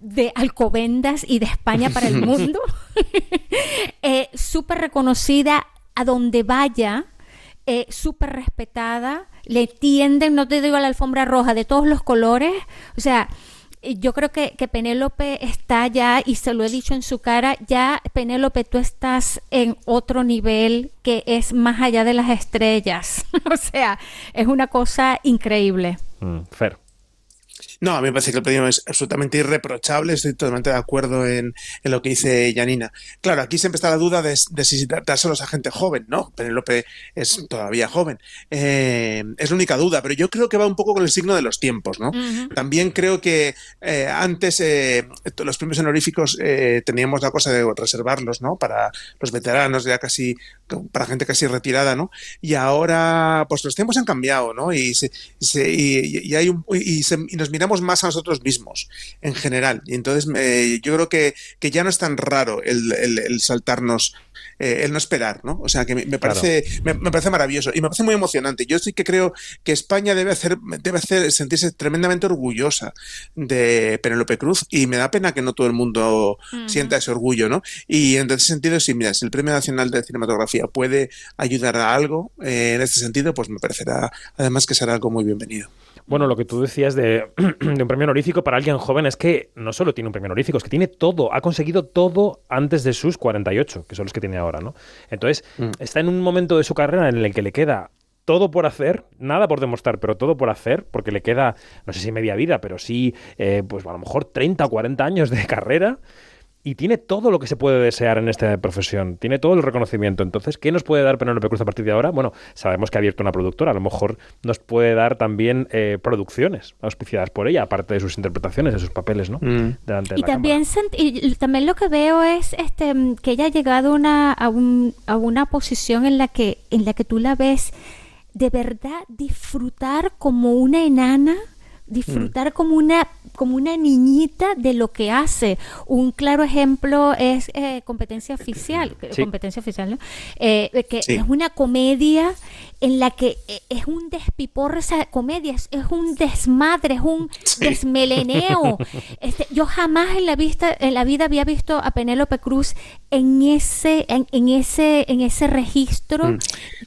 de Alcobendas y de España para el <laughs> mundo. <laughs> Eh, súper reconocida a donde vaya, eh, súper respetada, le tienden, no te digo a la alfombra roja, de todos los colores. O sea, yo creo que, que Penélope está ya, y se lo he dicho en su cara, ya Penélope, tú estás en otro nivel que es más allá de las estrellas. <laughs> o sea, es una cosa increíble. Mm. No, a mí me parece que el premio es absolutamente irreprochable, estoy totalmente de acuerdo en, en lo que dice Janina. Claro, aquí siempre está la duda de, de si dárselos a gente joven, ¿no? Penélope es todavía joven. Eh, es la única duda, pero yo creo que va un poco con el signo de los tiempos, ¿no? También creo que eh, antes eh, los premios honoríficos teníamos la cosa de reservarlos, ¿no? Para los veteranos, ya casi, para gente casi retirada, ¿no? Y ahora, pues los tiempos han cambiado, ¿no? Y, se- se- y, y hay un, y, se- y nos miramos más a nosotros mismos en general. Y entonces eh, yo creo que, que ya no es tan raro el, el- el saltarnos, eh, el no esperar, ¿no? O sea que me, me parece, me, me parece maravilloso y me parece muy emocionante. Yo sí que creo que España debe hacer, debe hacer sentirse tremendamente orgullosa de Penélope Cruz y me da pena que no todo el mundo sienta ese orgullo, ¿no? Y en ese sentido, sí, mira, si el Premio Nacional de Cinematografía puede ayudar a algo eh, en este sentido, pues me parecerá además que será algo muy bienvenido. Bueno, lo que tú decías de, <clears throat> de un premio honorífico para alguien joven es que no solo tiene un premio honorífico, es que tiene todo, ha conseguido todo antes de sus 48, que son los que tiene ahora, ¿no? Entonces, está en un momento de su carrera en el que le queda todo por hacer, nada por demostrar, pero todo por hacer, porque le queda, no sé si media vida, pero sí, eh, pues a lo mejor 30 o 40 años de <laughs> carrera. Y tiene todo lo que se puede desear en esta profesión, tiene todo el reconocimiento. Entonces, ¿qué nos puede dar Penélope Cruz a partir de ahora? Bueno, sabemos que ha abierto una productora, a lo mejor nos puede dar también eh, producciones auspiciadas por ella, aparte de sus interpretaciones, de sus papeles, ¿no? Delante de Y la también, sent- y también lo que veo es este mm, que ella ha llegado a una, a, un- a una posición en la que en la que tú la ves de verdad disfrutar como una enana disfrutar como una como una niñita de lo que hace un claro ejemplo es eh, competencia oficial Sí. competencia oficial ¿no? Eh, que Sí. es una comedia en la que eh, es un despiporre esa comedia es, es un desmadre es un desmeleneo <laughs> este, yo jamás en la vista en la vida había visto a Penélope Cruz en ese en, en ese en ese registro Mm.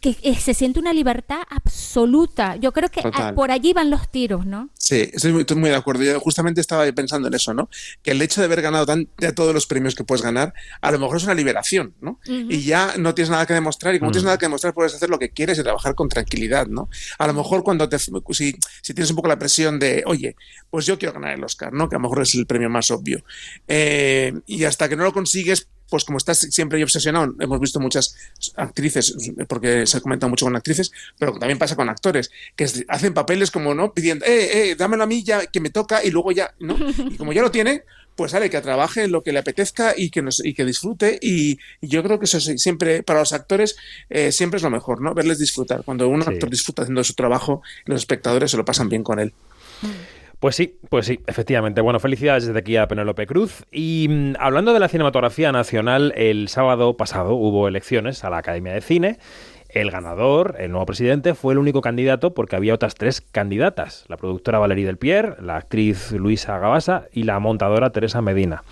que eh, se siente una libertad absoluta yo creo que ah, por allí van los tiros no Sí, estoy muy, estoy muy de acuerdo. Yo justamente estaba pensando en eso, ¿no? Que el hecho de haber ganado tan, ya todos los premios que puedes ganar, a lo mejor es una liberación, ¿no? Y ya no tienes nada que demostrar, y como no Mm. tienes nada que demostrar, puedes hacer lo que quieres y trabajar con tranquilidad, ¿no? A lo mejor cuando te, si, si tienes un poco la presión de, oye, pues yo quiero ganar el Oscar, ¿no? Que a lo mejor es el premio más obvio. Eh, y hasta que no lo consigues, pues como estás siempre obsesionado, hemos visto muchas actrices, porque se ha comentado mucho con actrices, pero también pasa con actores, que hacen papeles como, ¿no? Pidiendo, eh, eh, dámelo a mí ya, que me toca, y luego ya, ¿no? <laughs> Y como ya lo tiene, pues sale que trabaje en lo que le apetezca y que, nos, y que disfrute, y, y yo creo que eso sí, siempre, para los actores, eh, siempre es lo mejor, ¿no? Verles disfrutar. Cuando un actor disfruta haciendo su trabajo, los espectadores se lo pasan bien con él. Pues sí, pues sí, efectivamente. Bueno, felicidades desde aquí a Penélope Cruz. Y mm, hablando de la cinematografía nacional, el sábado pasado hubo elecciones a la Academia de Cine. El ganador, el nuevo presidente, fue el único candidato porque había otras tres candidatas. La productora Valerie Del Pierre, la actriz Luisa Gabasa y la montadora Teresa Medina.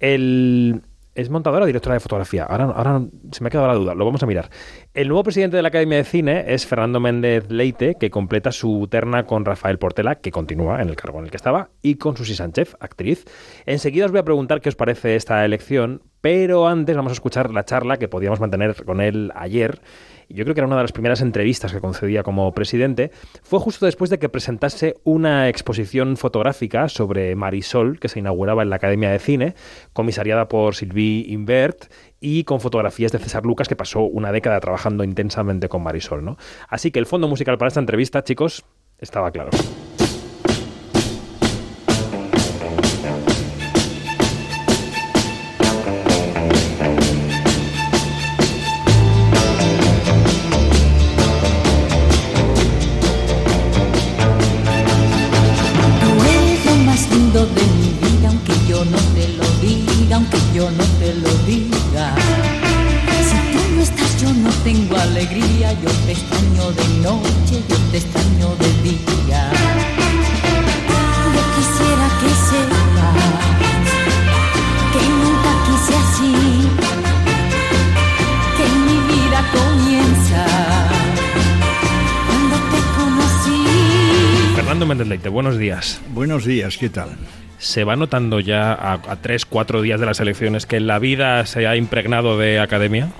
El... ¿Es montadora o directora de fotografía? Ahora, ahora se me ha quedado la duda, lo vamos a mirar. El nuevo presidente de la Academia de Cine es Fernando Méndez Leite, que completa su terna con Rafael Portela, que continúa en el cargo en el que estaba, y con Susi Sánchez, actriz. Enseguida os voy a preguntar qué os parece esta elección, pero antes vamos a escuchar la charla que podíamos mantener con él ayer yo creo que era una de las primeras entrevistas que concedía como presidente, fue justo después de que presentase una exposición fotográfica sobre Marisol, que se inauguraba en la Academia de Cine, comisariada por Sylvie Invert y con fotografías de César Lucas, que pasó una década trabajando intensamente con Marisol. Así que el fondo musical para esta entrevista, chicos, estaba claro. Buenos días. Buenos días, ¿qué tal? ¿Se va notando ya a, tres, cuatro días de las elecciones que la vida se ha impregnado de academia?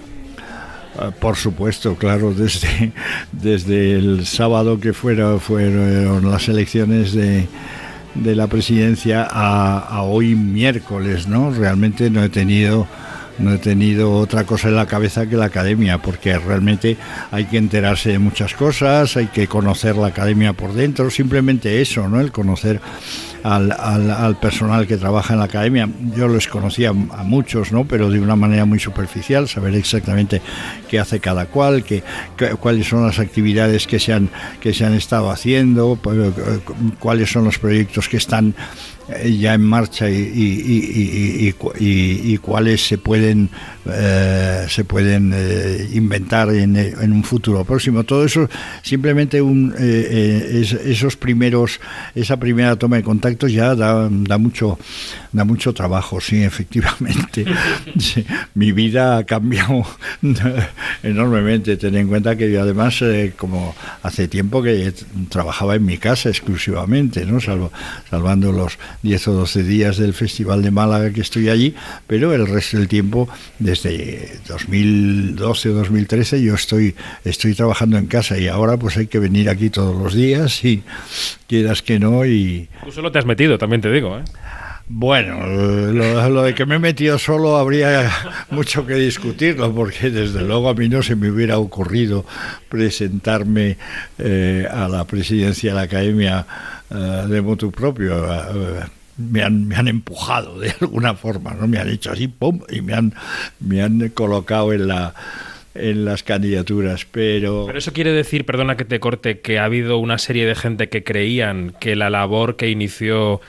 Ah, por supuesto, claro, desde, desde el sábado que fuera, fueron las elecciones de, de la presidencia a, a, hoy miércoles, ¿no? Realmente no he tenido no he tenido otra cosa en la cabeza que la academia, porque realmente hay que enterarse de muchas cosas, hay que conocer la academia por dentro, simplemente eso, ¿no? El conocer al, al, personal que trabaja en la academia. Yo les conocía a muchos, ¿no? Pero de una manera muy superficial, saber exactamente qué hace cada cual, qué, cuáles son las actividades que se han, que se han estado haciendo, pues, cuáles son los proyectos que están eh, ya en marcha y, y, y, cuáles se pueden eh, se pueden eh, inventar en, en, un futuro próximo. Todo eso simplemente un, esos primeros esa primera toma de contactos ya da, da mucho da mucho trabajo sí <laughs> efectivamente. Mi vida ha cambiado <laughs> enormemente. Ten en cuenta que además como hace tiempo que trabajaba en mi casa exclusivamente no salvo salvando los 10 o 12 días del Festival de Málaga que estoy allí, pero el resto del tiempo, desde 2012 o 2013, yo estoy, estoy trabajando en casa y ahora pues hay que venir aquí todos los días y quieras que no y... Tú solo te has metido, también te digo, ¿eh? Bueno, lo, de que me he metido solo habría <laughs> mucho que discutirlo, porque desde luego a mí no se me hubiera ocurrido presentarme eh, a la presidencia de la Academia eh, de motu propio. Eh, me han, me han empujado de <laughs> alguna forma, ¿no? Me han hecho así, ¡pum! y me han, me han colocado en la en las candidaturas, pero... Pero eso quiere decir, perdona que te corte, que ha habido una serie de gente que creían que la labor que inició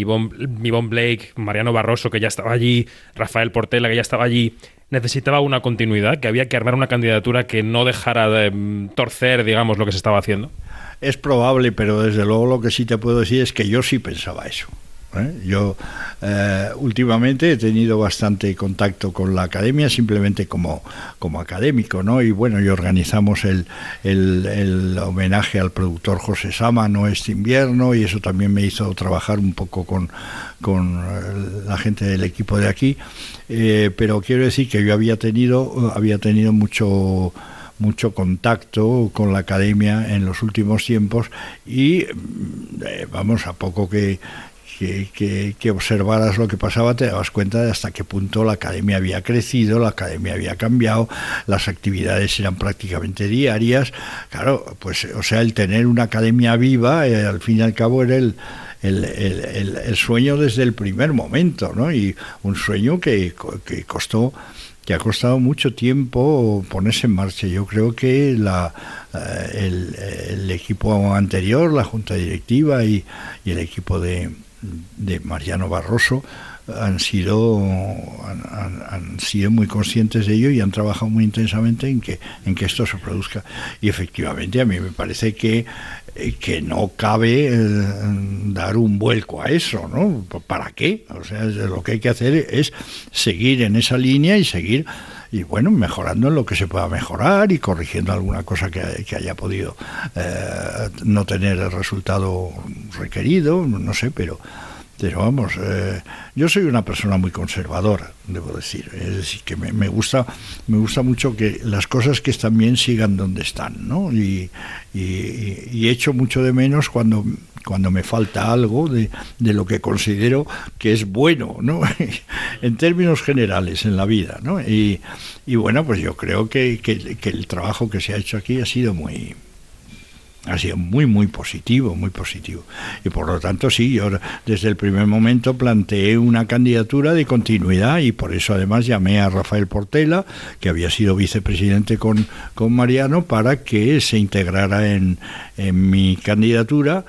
Yvonne, Blake, Mariano Barroso, que ya estaba allí, Rafael Portela, que ya estaba allí, necesitaba una continuidad, que había que armar una candidatura que no dejara de mm, torcer, digamos, lo que se estaba haciendo? Es probable, pero desde luego lo que sí te puedo decir es que yo sí pensaba eso. ¿Eh? Yo eh, últimamente he tenido bastante contacto con la academia, simplemente como, como académico, ¿no? Y bueno, y organizamos el, el, homenaje al productor José Sama, no este invierno, y eso también me hizo trabajar un poco con, con eh, la gente del equipo de aquí. pero quiero decir que yo había tenido, había tenido mucho mucho contacto con la academia en los últimos tiempos y vamos a poco que que, observaras lo que pasaba, te dabas cuenta de hasta qué punto la academia había crecido, la academia había cambiado, las actividades eran prácticamente diarias. Claro, pues, o sea, el tener una academia viva, eh, al fin y al cabo, era el, el, el, el, sueño desde el primer momento, ¿no? Y un sueño que, que costó que ha costado mucho tiempo ponerse en marcha. Yo creo que la, eh, el, el, equipo anterior, la junta directiva y, y el equipo de, de Mariano Barroso han sido han, sido muy conscientes de ello y han trabajado muy intensamente en que en que esto se produzca. Y efectivamente a mí me parece que eh, que no cabe eh, dar un vuelco a eso no para qué o sea lo que hay que hacer es seguir en esa línea y seguir y bueno, mejorando en lo que se pueda mejorar y corrigiendo alguna cosa que, haya podido eh, no tener el resultado requerido, no sé, pero Pero vamos, eh, yo soy una persona muy conservadora, debo decir. Es decir, que me, me, gusta, me gusta mucho que las cosas que están bien sigan donde están, ¿no? Y, y, y echo mucho de menos cuando cuando me falta algo de, de, lo que considero que es bueno, ¿no? <laughs> en términos generales en la vida, ¿no? Y, y bueno, pues yo creo que, que, el trabajo que se ha hecho aquí ha sido muy, ha sido muy, muy positivo, muy positivo. Y por lo tanto, sí, yo desde el primer momento planteé una candidatura de continuidad y por eso además llamé a Rafael Portela, que había sido vicepresidente con, con Mariano, para que se integrara en, en mi candidatura.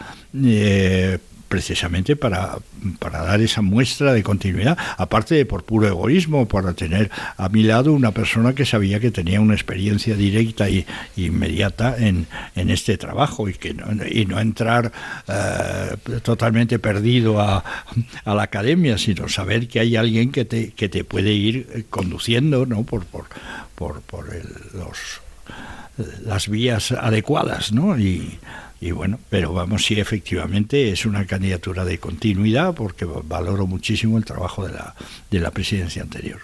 Eh, precisamente para, para dar esa muestra de continuidad, aparte de por puro egoísmo, para tener a mi lado una persona que sabía que tenía una experiencia directa y, inmediata en, en este trabajo y, que no, y no entrar eh, totalmente perdido a, la academia, sino saber que hay alguien que te, que te puede ir conduciendo ¿no? por, por, por, por los, las vías adecuadas, ¿no? Y, y bueno, pero vamos, sí, efectivamente es una candidatura de continuidad porque valoro muchísimo el trabajo de la, de la presidencia anterior.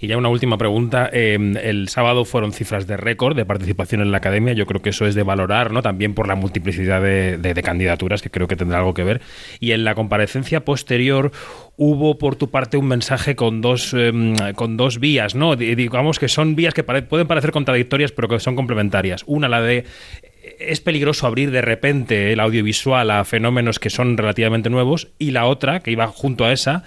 Y ya una última pregunta. Eh, el sábado fueron cifras de récord de participación en la academia. Yo creo que eso es de valorar, ¿no? También por la multiplicidad de, de, de, candidaturas, que creo que tendrá algo que ver. Y en la comparecencia posterior hubo por tu parte un mensaje con dos, eh, con dos vías, ¿no? Digamos que son vías que pare pueden parecer contradictorias, pero que son complementarias. Una, la de es peligroso abrir de repente el audiovisual a fenómenos que son relativamente nuevos y la otra, que iba junto a esa,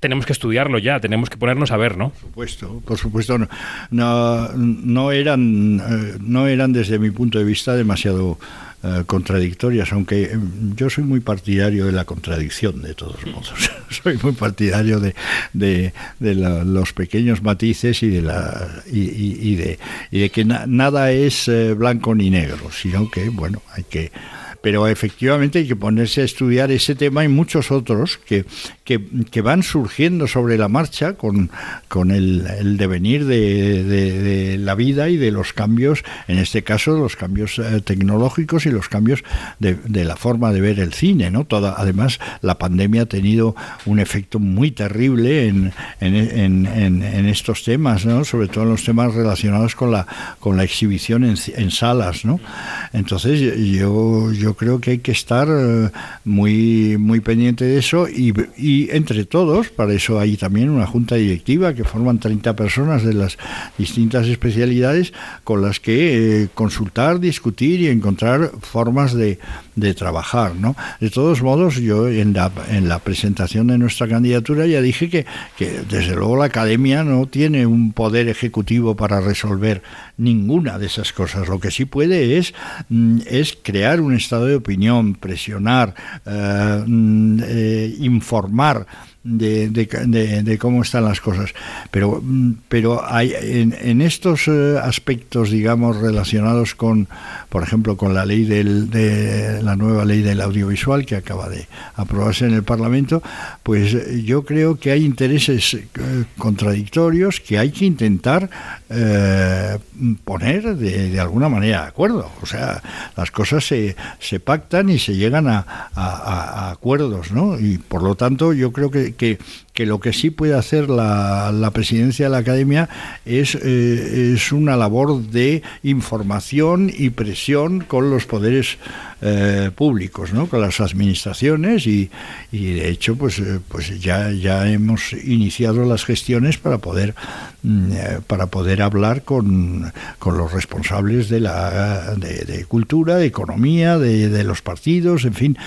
tenemos que estudiarlo ya, tenemos que ponernos a ver, ¿no? Por supuesto, por supuesto, no, no, no eran, eh, no eran desde mi punto de vista demasiado uh, contradictorias, aunque yo soy muy partidario de la contradicción, de todos modos. <laughs> soy muy partidario de, de, de la, los pequeños matices y de, la, y, y, y de, y de que na, nada es eh, blanco ni negro, sino que, bueno, hay que pero efectivamente hay que ponerse a estudiar ese tema y muchos otros que, que, que van surgiendo sobre la marcha con, con el, el devenir de, de, la vida y de los cambios, en este caso los cambios eh, tecnológicos y los cambios de, de, la forma de ver el cine. ¿no? Toda, además, la pandemia ha tenido un efecto muy terrible en, en, en, en estos temas, ¿no? sobre todo en los temas relacionados con la, con la exhibición en, salas. ¿no? Entonces, yo, yo yo creo que hay que estar eh, muy, muy pendiente de eso y, y, entre todos, para eso hay también una junta directiva que forman 30 personas de las distintas especialidades con las que eh, consultar, discutir y encontrar formas de, de trabajar. ¿no? De todos modos, yo en la, en la presentación de nuestra candidatura ya dije que, que desde luego la academia no tiene un poder ejecutivo para resolver ninguna de esas cosas. Lo que sí puede es, mm, es crear un estado de opinión, presionar, eh, eh, informar de, de, de, de, cómo están las cosas. Pero, pero hay, en, en estos eh, aspectos, digamos, relacionados con, por ejemplo, con la ley del, de la nueva ley del audiovisual que acaba de aprobarse en el Parlamento, pues yo creo que hay intereses eh, contradictorios que hay que intentar eh, poner de, de, alguna manera de acuerdo. O sea, las cosas se, se pactan y se llegan a, a acuerdos, ¿no? Y por lo tanto, yo creo que, que, lo que sí puede hacer la, la presidencia de la academia es, eh, es una labor de información y presión con los poderes eh, públicos, ¿no? con las administraciones y, y de hecho pues, eh, pues ya, ya hemos iniciado las gestiones para poder, eh, para poder hablar con, con los responsables de, la, de, de cultura, de economía, de, de, los partidos, en fin,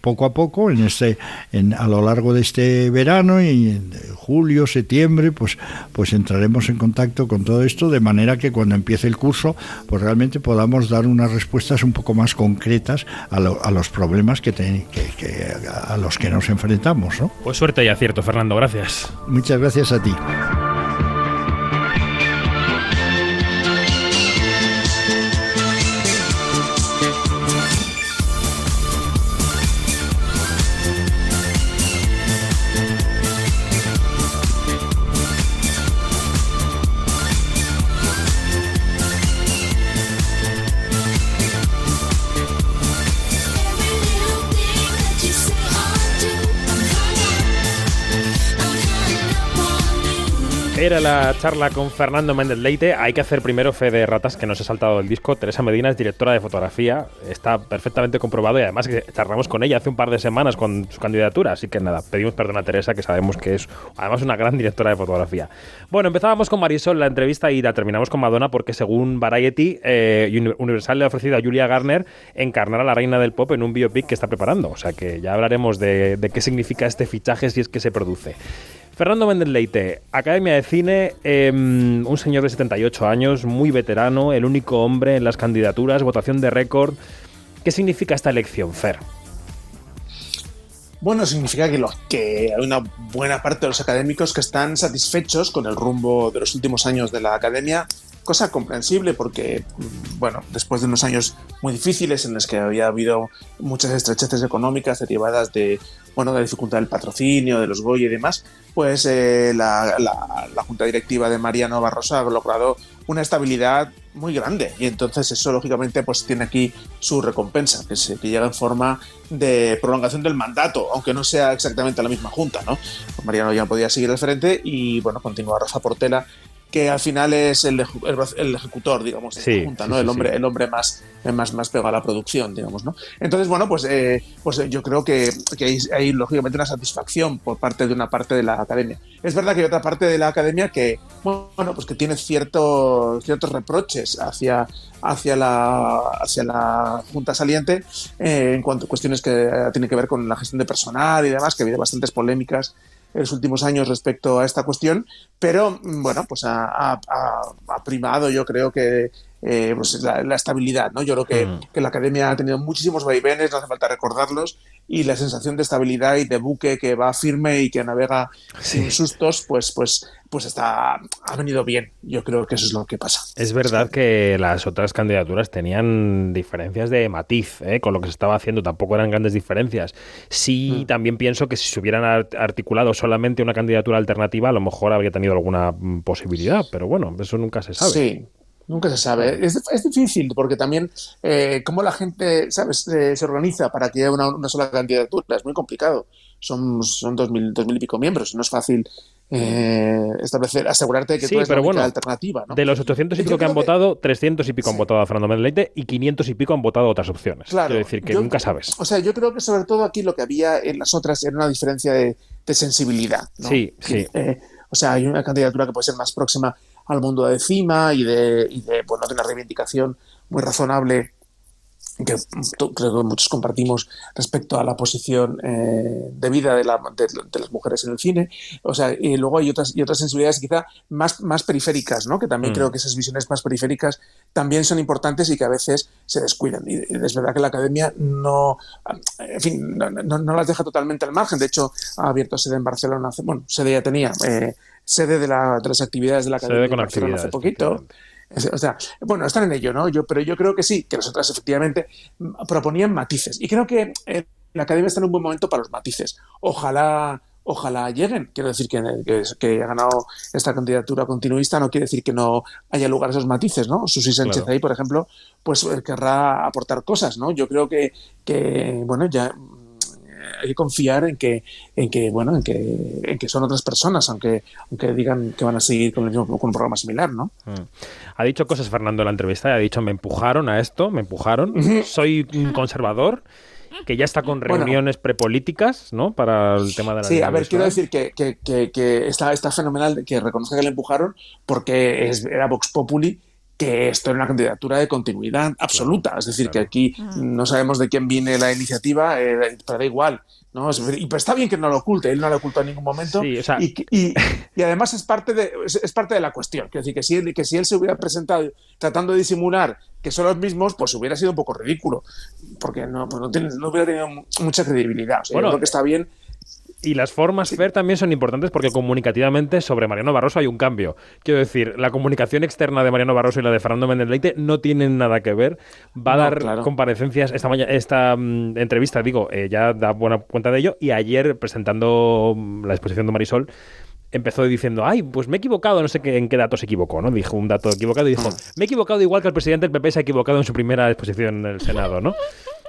poco a poco en este, en, a lo largo de este verano y en julio, septiembre, pues, pues entraremos en contacto con todo esto de manera que cuando empiece el curso pues realmente podamos dar unas respuestas un poco más más concretas a, lo, a los problemas que, te, que, que, a los que nos enfrentamos. ¿no? Pues suerte y acierto, Fernando. Gracias. Muchas gracias a ti. La charla con Fernando Méndez Leite. Hay que hacer primero fe de ratas que nos ha saltado el disco. Teresa Medina es directora de fotografía. Está perfectamente comprobado y además que charlamos con ella hace un par de semanas con su candidatura. Así que nada, pedimos perdón a Teresa, que sabemos que es además una gran directora de fotografía. Bueno, empezábamos con Marisol la entrevista y la terminamos con Madonna porque según Variety, eh, Universal le ha ofrecido a Julia Garner encarnar a la reina del pop en un biopic que está preparando. O sea que ya hablaremos de qué significa este fichaje si es que se produce. Fernando Méndez Leite, Academia de Cine, em, un señor de 78 años, muy veterano, el único hombre en las candidaturas, votación de récord. ¿Qué significa esta elección, Fer? Bueno, significa que, que hay una buena parte de los académicos que están satisfechos con el rumbo de los últimos años de la academia, cosa comprensible porque, mm, bueno, después de unos años muy difíciles en los que había habido muchas estrecheces económicas derivadas de, bueno, de la dificultad del patrocinio, de los Goya y demás, pues eh, la, junta directiva de Mariano Barroso ha logrado una estabilidad muy grande y entonces eso lógicamente pues tiene aquí su recompensa que, se, que llega en forma de prolongación del mandato aunque no sea exactamente la misma junta no Mariano ya podía seguir al frente y bueno continúa Rafa Portela que al final es el, el, ejecutor, digamos, de la Junta, ¿no? el hombre, el hombre más, más, más pegado a la producción, digamos, ¿no? Entonces, bueno, pues, eh, pues yo creo que, que hay, lógicamente una satisfacción por parte de una parte de la academia. Es verdad que hay otra parte de la academia que, bueno, pues que tiene ciertos, ciertos reproches hacia, hacia, la, hacia la Junta saliente eh, en cuanto a cuestiones que tienen que ver con la gestión de personal y demás, que ha habido bastantes polémicas en los últimos años respecto a esta cuestión, pero mm, bueno, pues ha, primado yo creo que eh, pues la, estabilidad, ¿no? Yo creo que, mm. que, la academia ha tenido muchísimos vaivenes, no hace falta recordarlos, y la sensación de estabilidad y de buque que va firme y que navega sin sustos, pues, pues, pues está, ha venido bien. Yo creo que eso es lo que pasa. Es verdad que las otras candidaturas tenían diferencias de matiz ¿eh? con lo que se estaba haciendo, tampoco eran grandes diferencias. Sí, mm. también pienso que si se hubieran articulado solamente una candidatura alternativa, a lo mejor habría tenido alguna mm, posibilidad, pero bueno, eso nunca se sabe. Sí. Nunca se sabe. Es, es difícil porque también eh, cómo la gente ¿sabes? Eh, se organiza para que haya una, sola candidatura es muy complicado. Son, son dos, mil, dos mil y pico miembros. No es fácil eh, establecer, asegurarte que sí, tú eres pero bueno, alternativa. ¿no? De los 800 y pico que han votado, 300 y pico han votado a Fernando Mendes y 500 y pico han votado a otras opciones. Claro, Quiero decir que nunca sabes. O sea, yo creo que sobre todo aquí lo que había en las otras era una diferencia de, sensibilidad. Sí, sí. Eh, o sea, hay una candidatura que puede ser más próxima al mundo de cima y de, y de, bueno, de una reivindicación muy razonable que creo que muchos compartimos respecto a la posición eh, de vida de, la, de, las mujeres en el cine. O sea, y luego hay otras, y otras sensibilidades quizá más, más periféricas, ¿no? que también mm. creo que esas visiones más periféricas también son importantes y que a veces se descuidan. Y es verdad que la academia no, en fin, no, no, las deja totalmente al margen. De hecho, ha abierto sede en Barcelona, bueno, sede ya tenía. Eh, sede de, la, de, las actividades de la Academia con Barcelona hace poquito. O sea, bueno, están en ello, ¿no? Yo, pero yo creo que sí, que nosotras efectivamente proponían matices. Y creo que eh, la Academia está en un buen momento para los matices. Ojalá ojalá lleguen. Quiero decir que, que, ha ganado esta candidatura continuista, no quiere decir que no haya lugar a esos matices, ¿no? Susi Sánchez ahí, por ejemplo, pues eh, querrá aportar cosas, ¿no? Yo creo que, que bueno, ya hay que confiar en que, en que bueno, en que, en que son otras personas, aunque, aunque digan que van a seguir con, el mismo, con un programa similar, ¿no? Mm. Ha dicho cosas Fernando en la entrevista, ha dicho me empujaron a esto, me empujaron, soy un conservador que ya está con reuniones prepolíticas, ¿no? Para el tema de la Sí, a ver, quiero decir que, que, que, está, está, fenomenal que reconozca que le empujaron porque es, era Vox Populi que esto era una candidatura de continuidad absoluta. es decir, que aquí no sabemos de quién viene la iniciativa, eh, pero da igual. ¿no? Y pues está bien que no lo oculte, él no lo ocultó en ningún momento. y, y, además es parte, de, es, parte de la cuestión. Quiero decir, que si, él, que si él se hubiera presentado tratando de disimular que son los mismos, pues hubiera sido un poco ridículo, porque no, pues no, hubiera tenido mucha credibilidad. bueno, yo creo que está bien y las formas, Fer, también son importantes porque comunicativamente sobre Mariano Barroso hay un cambio. Quiero decir, la comunicación externa de Mariano Barroso y la de Fernando Méndez Leite no tienen nada que ver. Va a dar comparecencias. Esta, esta mm, entrevista, digo, eh, ya da buena cuenta de ello. Y ayer, presentando mm, la exposición de Marisol, empezó diciendo, ay, pues me he equivocado, no sé qué, en qué dato se equivocó, ¿no? Dijo un dato equivocado y dijo, me he equivocado igual que el presidente del PP se ha equivocado en su primera exposición en el Senado, ¿no?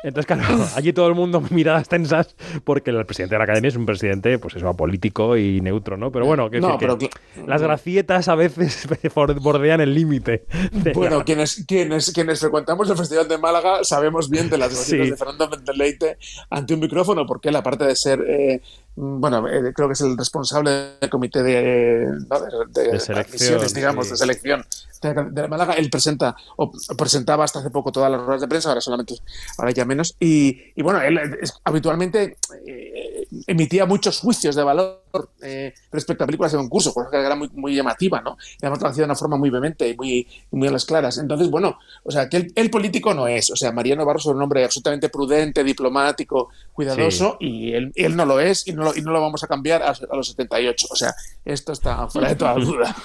Entonces, claro, <laughs> allí todo el mundo miradas tensas porque el presidente de la academia es un presidente, pues eso, apolítico y neutro, ¿no? Pero bueno, que, No, que- pero que cl- las gracietas a veces <laughs> bordean el límite. Bueno, la- quienes, quienes, quienes frecuentamos el Festival de Málaga sabemos bien de las gracietas Sí. de Fernando Méndez Leite ante un micrófono, porque él, aparte de ser, eh, bueno, eh, creo que es el responsable del comité de, ¿no? de, de De selección, digamos, sí. de selección de, de Málaga, él presenta o presentaba hasta hace poco todas las ruedas de prensa, ahora solamente, ahora ya menos, y, y bueno, él es- habitualmente eh, emitía muchos juicios de valor eh, respecto a películas de concurso, cosa que era muy, muy llamativa, ¿no? Y además lo hacía de una forma muy vehemente y muy, muy a las claras. Entonces, bueno, o sea, que el, el político no es, o sea, Mariano Barros es un hombre absolutamente prudente, diplomático, cuidadoso, y, él, él no lo es y no lo, y no lo vamos a cambiar a, a los 78. O sea, esto está fuera de toda <laughs> duda.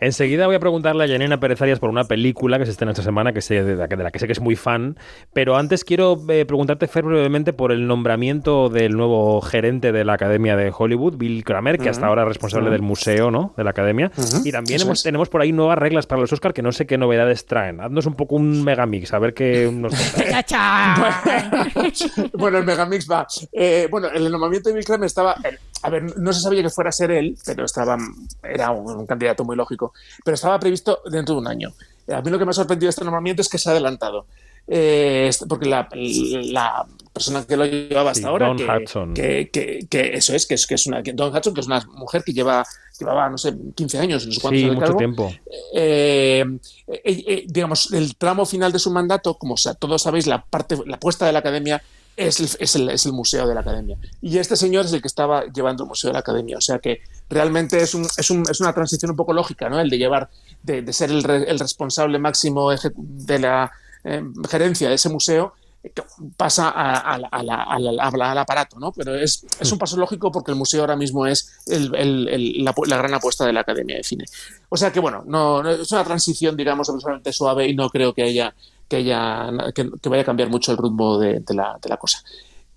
Enseguida voy a preguntarle a Janina Pérez Arias por una película que se estrena esta semana, que sé, de, la que, de la que sé que es muy fan, pero antes quiero eh, preguntarte, Fer, brevemente por el nombramiento del nuevo gerente de la Academia de Hollywood, Bill Kramer, que hasta ahora es responsable del museo ¿no? de la Academia. Y también hemos- tenemos por ahí nuevas reglas para los Oscar que no sé qué novedades traen. Haznos un poco un megamix, a ver qué nos... <laughs> bueno, el Megamix va. Eh, bueno, el nombramiento de Bill Kramer estaba. A ver, no se sabía que fuera a ser él, pero estaba, era un, un candidato muy lógico. Pero estaba previsto dentro de un año. A mí lo que me ha sorprendido de este nombramiento es que se ha adelantado. Eh, porque la, la persona que lo llevaba hasta Sí, ahora, Dawn que, Hudson. que, que- que eso es, que es, que es una. Dawn Hudson, que es una mujer que lleva, llevaba, no sé, 15 años, no sé cuántos Sí, mucho cargo, tiempo. eh, eh, eh, digamos, el tramo final de su mandato, como todos sabéis, la parte, la puesta de la academia es el, es, el, museo de la academia. Y este señor es el que estaba llevando el museo de la academia. O sea que realmente es, un, es, un, una transición un poco lógica, ¿no? El de llevar, de, de ser el, re- el responsable máximo de la eh, gerencia de ese museo eh, que pasa a- la- al aparato, ¿no? Pero es, un paso lógico porque el museo ahora mismo es la, la gran apuesta de la Academia de Cine. O sea que, bueno, no, no- es una transición, digamos, absolutamente suave y no creo que haya que, haya, que, que vaya a cambiar mucho el rumbo de, de la, de la cosa.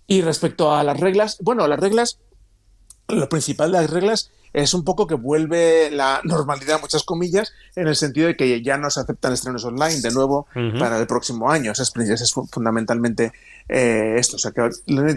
Y respecto a las reglas, bueno, las reglas, lo principal de las reglas es un poco que vuelve la normalidad, muchas comillas, en el sentido de que ya no se aceptan estrenos online de nuevo Ujú. para el próximo año. Eso es, eso es fu- fundamentalmente eh, esto. O sea, que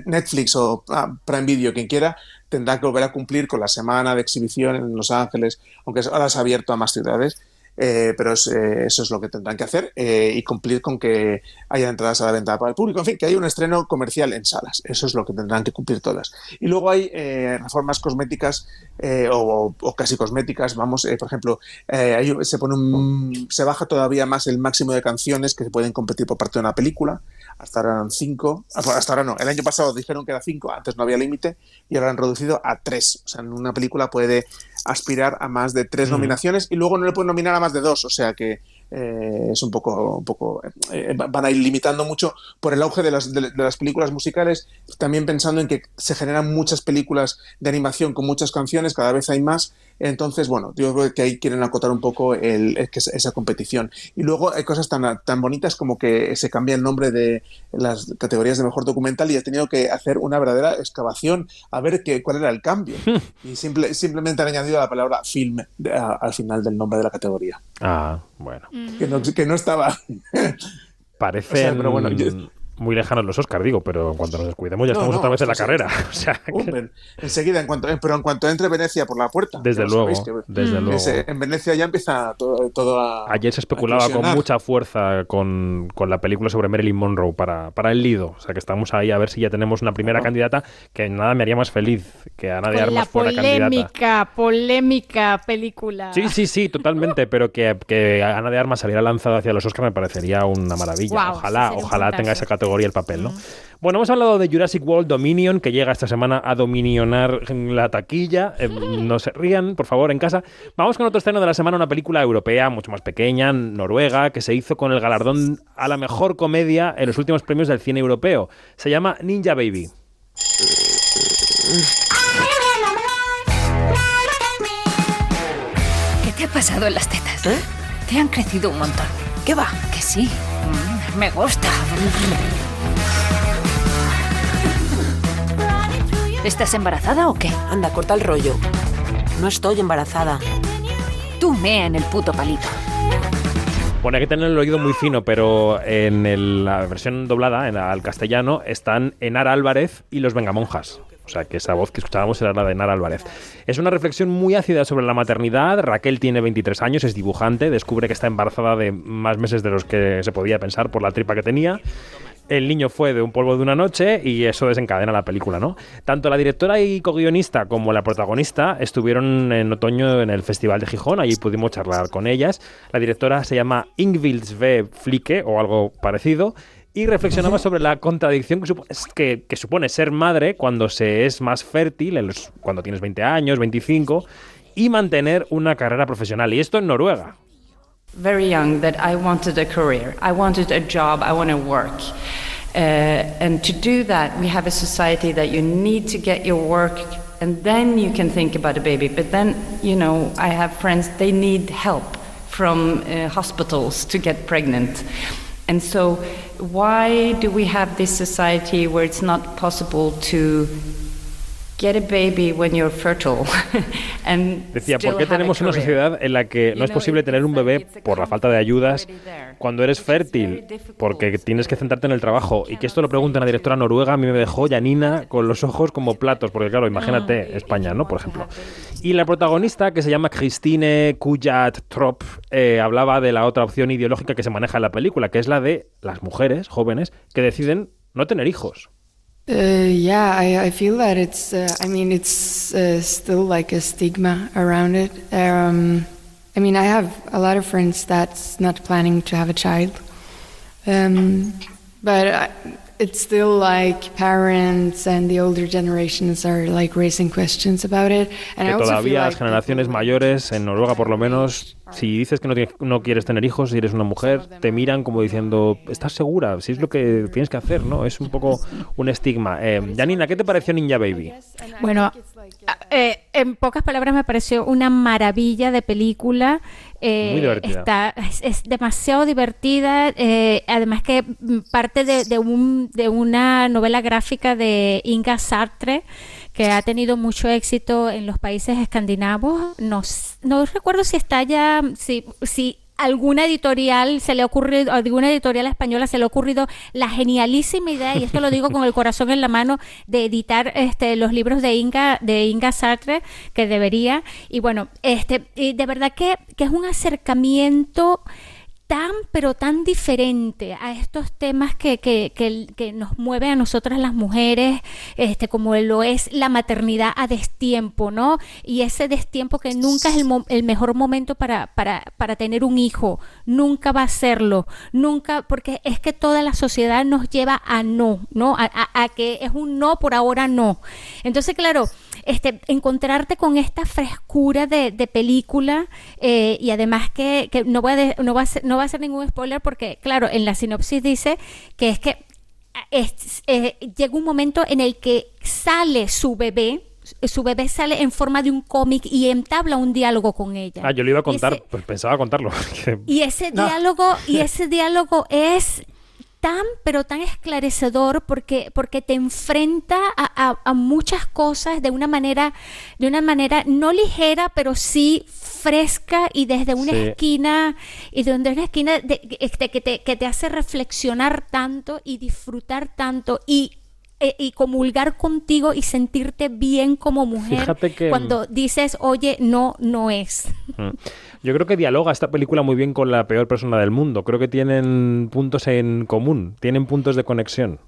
Netflix o ah, Prime Video, quien quiera, tendrá que volver a cumplir con la semana de exhibición en Los Ángeles, aunque ahora se ha abierto a más ciudades. Eh, pero es, eh, eso es lo que tendrán que hacer eh, y cumplir con que haya entradas a la venta para el público. En fin, que haya un estreno comercial en salas. Eso es lo que tendrán que cumplir todas. Y luego hay eh, reformas cosméticas eh, o, o casi cosméticas. Vamos, eh, por ejemplo, hay- se pone un, se baja todavía más el máximo de canciones que se pueden competir por parte de una película. Hasta ahora eran cinco. Ah, Hasta ahora no. El año pasado dijeron que era cinco. Antes no había límite y ahora han reducido a tres. O sea, en una película puede aspirar a más de tres Ujú. nominaciones y luego no le pueden nominar a más de dos. O sea que eh, es un poco, un poco eh, van a ir limitando mucho por el auge de las, de, de las películas musicales, también pensando en que se generan muchas películas de animación con muchas canciones, cada vez hay más, entonces bueno, yo creo que ahí quieren acotar un poco el, el que es- esa competición. Y luego hay cosas tan, tan bonitas como que se cambia el nombre de las categorías de mejor documental y he tenido que hacer una verdadera excavación a ver qué, cuál era el cambio. <laughs> y simple, simplemente han añadido la palabra film de- a- al final del nombre de la categoría Ah, bueno. que no, que no estaba. <laughs> Parecen O sea, pero bueno, yo- muy lejanos los Oscar, digo, pero en cuanto nos descuidemos ya No, estamos no, otra vez en la sí, sí. carrera. <laughs> O sea, que- enseguida, en cuanto, pero en cuanto entre Venecia por la puerta. Desde luego, que- desde que luego. se- en Venecia ya empieza todo, todo a. Ayer se especulaba con mucha fuerza con, con la película sobre Marilyn Monroe para, para el Lido. O sea que estamos ahí a ver si ya tenemos una primera candidata que nada me haría más feliz que Ana de Armas fuera candidata. polémica, polémica película. Sí, sí, sí, totalmente, pero que, que Ana de Armas saliera lanzada hacia los Oscar me parecería una maravilla. Guau, ojalá, sí, ojalá tenga esa categoría el papel, ¿no? Bueno, hemos hablado de Jurassic World Dominion, que llega esta semana a dominionar la taquilla. Eh, no se rían, por favor, en casa. Vamos con otro estreno de la semana, una película europea, mucho más pequeña, noruega, que se hizo con el galardón a la mejor comedia en los últimos premios del cine europeo. Se llama Ninja Baby. ¿Qué te ha pasado en las tetas? Te han crecido un montón. ¿Qué va? Que sí. Me gusta. ¿Estás embarazada o qué? Anda, corta el rollo. No estoy embarazada. Tú mea en el puto palito. Bueno, hay que tener el oído muy fino, pero en el- la versión doblada, en al castellano, están Enar Álvarez y los Vengamonjas. O sea, que esa voz que escuchábamos era la de Enar Álvarez. Es una reflexión muy ácida sobre la maternidad. Raquel tiene 23 años, es dibujante, descubre que está embarazada de más meses de los que se podía pensar por la tripa que tenía. El niño fue de un polvo de una noche y eso desencadena la película, ¿no? Tanto la directora y co-guionista como la protagonista estuvieron en otoño en el Festival de Gijón, allí pudimos charlar con ellas. La directora se llama Ingvild Sve Flicke o algo parecido y reflexionaba sobre la contradicción que, supo- es que- que supone ser madre cuando se es más fértil, en los- cuando tienes 20 años, 25, y mantener una carrera profesional. Y esto en Noruega. very young that I wanted a career. I wanted a job. I want to work. Uh, and to do that, we have a society that you need to get your work and then you can think about a baby. But then, you know, I have friends, they need help from uh, hospitals to get pregnant. And so, why do we have this society where it's not possible to get a baby when you're fertile? <laughs> and Decía, ¿por qué tenemos una sociedad en la que no es posible tener un bebé por la falta de ayudas cuando eres fértil? Porque tienes que centrarte en el trabajo. Y que esto lo pregunta una directora noruega, a mí me dejó Janina con los ojos como platos, porque claro, imagínate España, ¿no? Por ejemplo. Y la protagonista, que se llama Christine Kujat Trop, eh, hablaba de la otra opción ideológica que se maneja en la película, que es la de las mujeres jóvenes que deciden no tener hijos. Uh, yeah, I, I feel that it's. Uh, I mean, it's uh, still like a stigma around it. Um, I mean, I have a lot of friends that's not planning to have a child, um, but it's still like parents and the older generations are like raising questions about it. And que I also feel todavía las generaciones mayores, en Noruega por lo menos, si dices que no, tienes- no quieres tener hijos, si eres una mujer, te miran como diciendo, ¿estás segura? Si es lo que tienes que hacer, ¿no? Es un poco un estigma. Eh, Janina, ¿qué te pareció Ninja Baby? Bueno, eh, en pocas palabras me pareció una maravilla de película. Eh, Muy divertida. Está, es, es demasiado divertida. eh, además que parte de, de un, de una novela gráfica de Inga Sartre que ha tenido mucho éxito en los países escandinavos. No, no recuerdo si está ya, si, si alguna editorial se le ha ocurrido, alguna editorial española se le ha ocurrido la genialísima idea, y esto lo digo con el corazón en la mano, de editar este los libros de Inga, de Inga Sartre, que debería. Y bueno, este, y de verdad que, que es un acercamiento tan pero tan diferente a estos temas que, que, que, que nos mueven a nosotras las mujeres, este, como lo es la maternidad a destiempo, ¿no? Y ese destiempo que nunca es el, mo- el mejor momento para, para, para tener un hijo, nunca va a serlo, nunca, porque es que toda la sociedad nos lleva a no, ¿no? A, a- a que es un no, por ahora no. Entonces, claro, este, encontrarte con esta frescura de, de película eh, y además que, que no, voy a de- no, va a ser, no va a ser ningún spoiler porque, claro, en la sinopsis dice que es que es- eh, llega un momento en el que sale su bebé, su bebé sale en forma de un cómic y entabla un diálogo con ella. Ah, yo lo iba a contar, ese- pues pensaba contarlo. <laughs> y ese diálogo, y ese diálogo es tan, pero tan esclarecedor porque, porque te enfrenta a, a- a muchas cosas de una manera, de una manera no ligera, pero sí fresca y desde una Sí. esquina, y desde una esquina de- este, que, te, que te hace reflexionar tanto y disfrutar tanto y e- y comulgar contigo y sentirte bien como mujer que- cuando dices, oye, no, no es. Mm. Yo creo que dialoga esta película muy bien con la peor persona del mundo. Creo que tienen puntos en común, tienen puntos de conexión.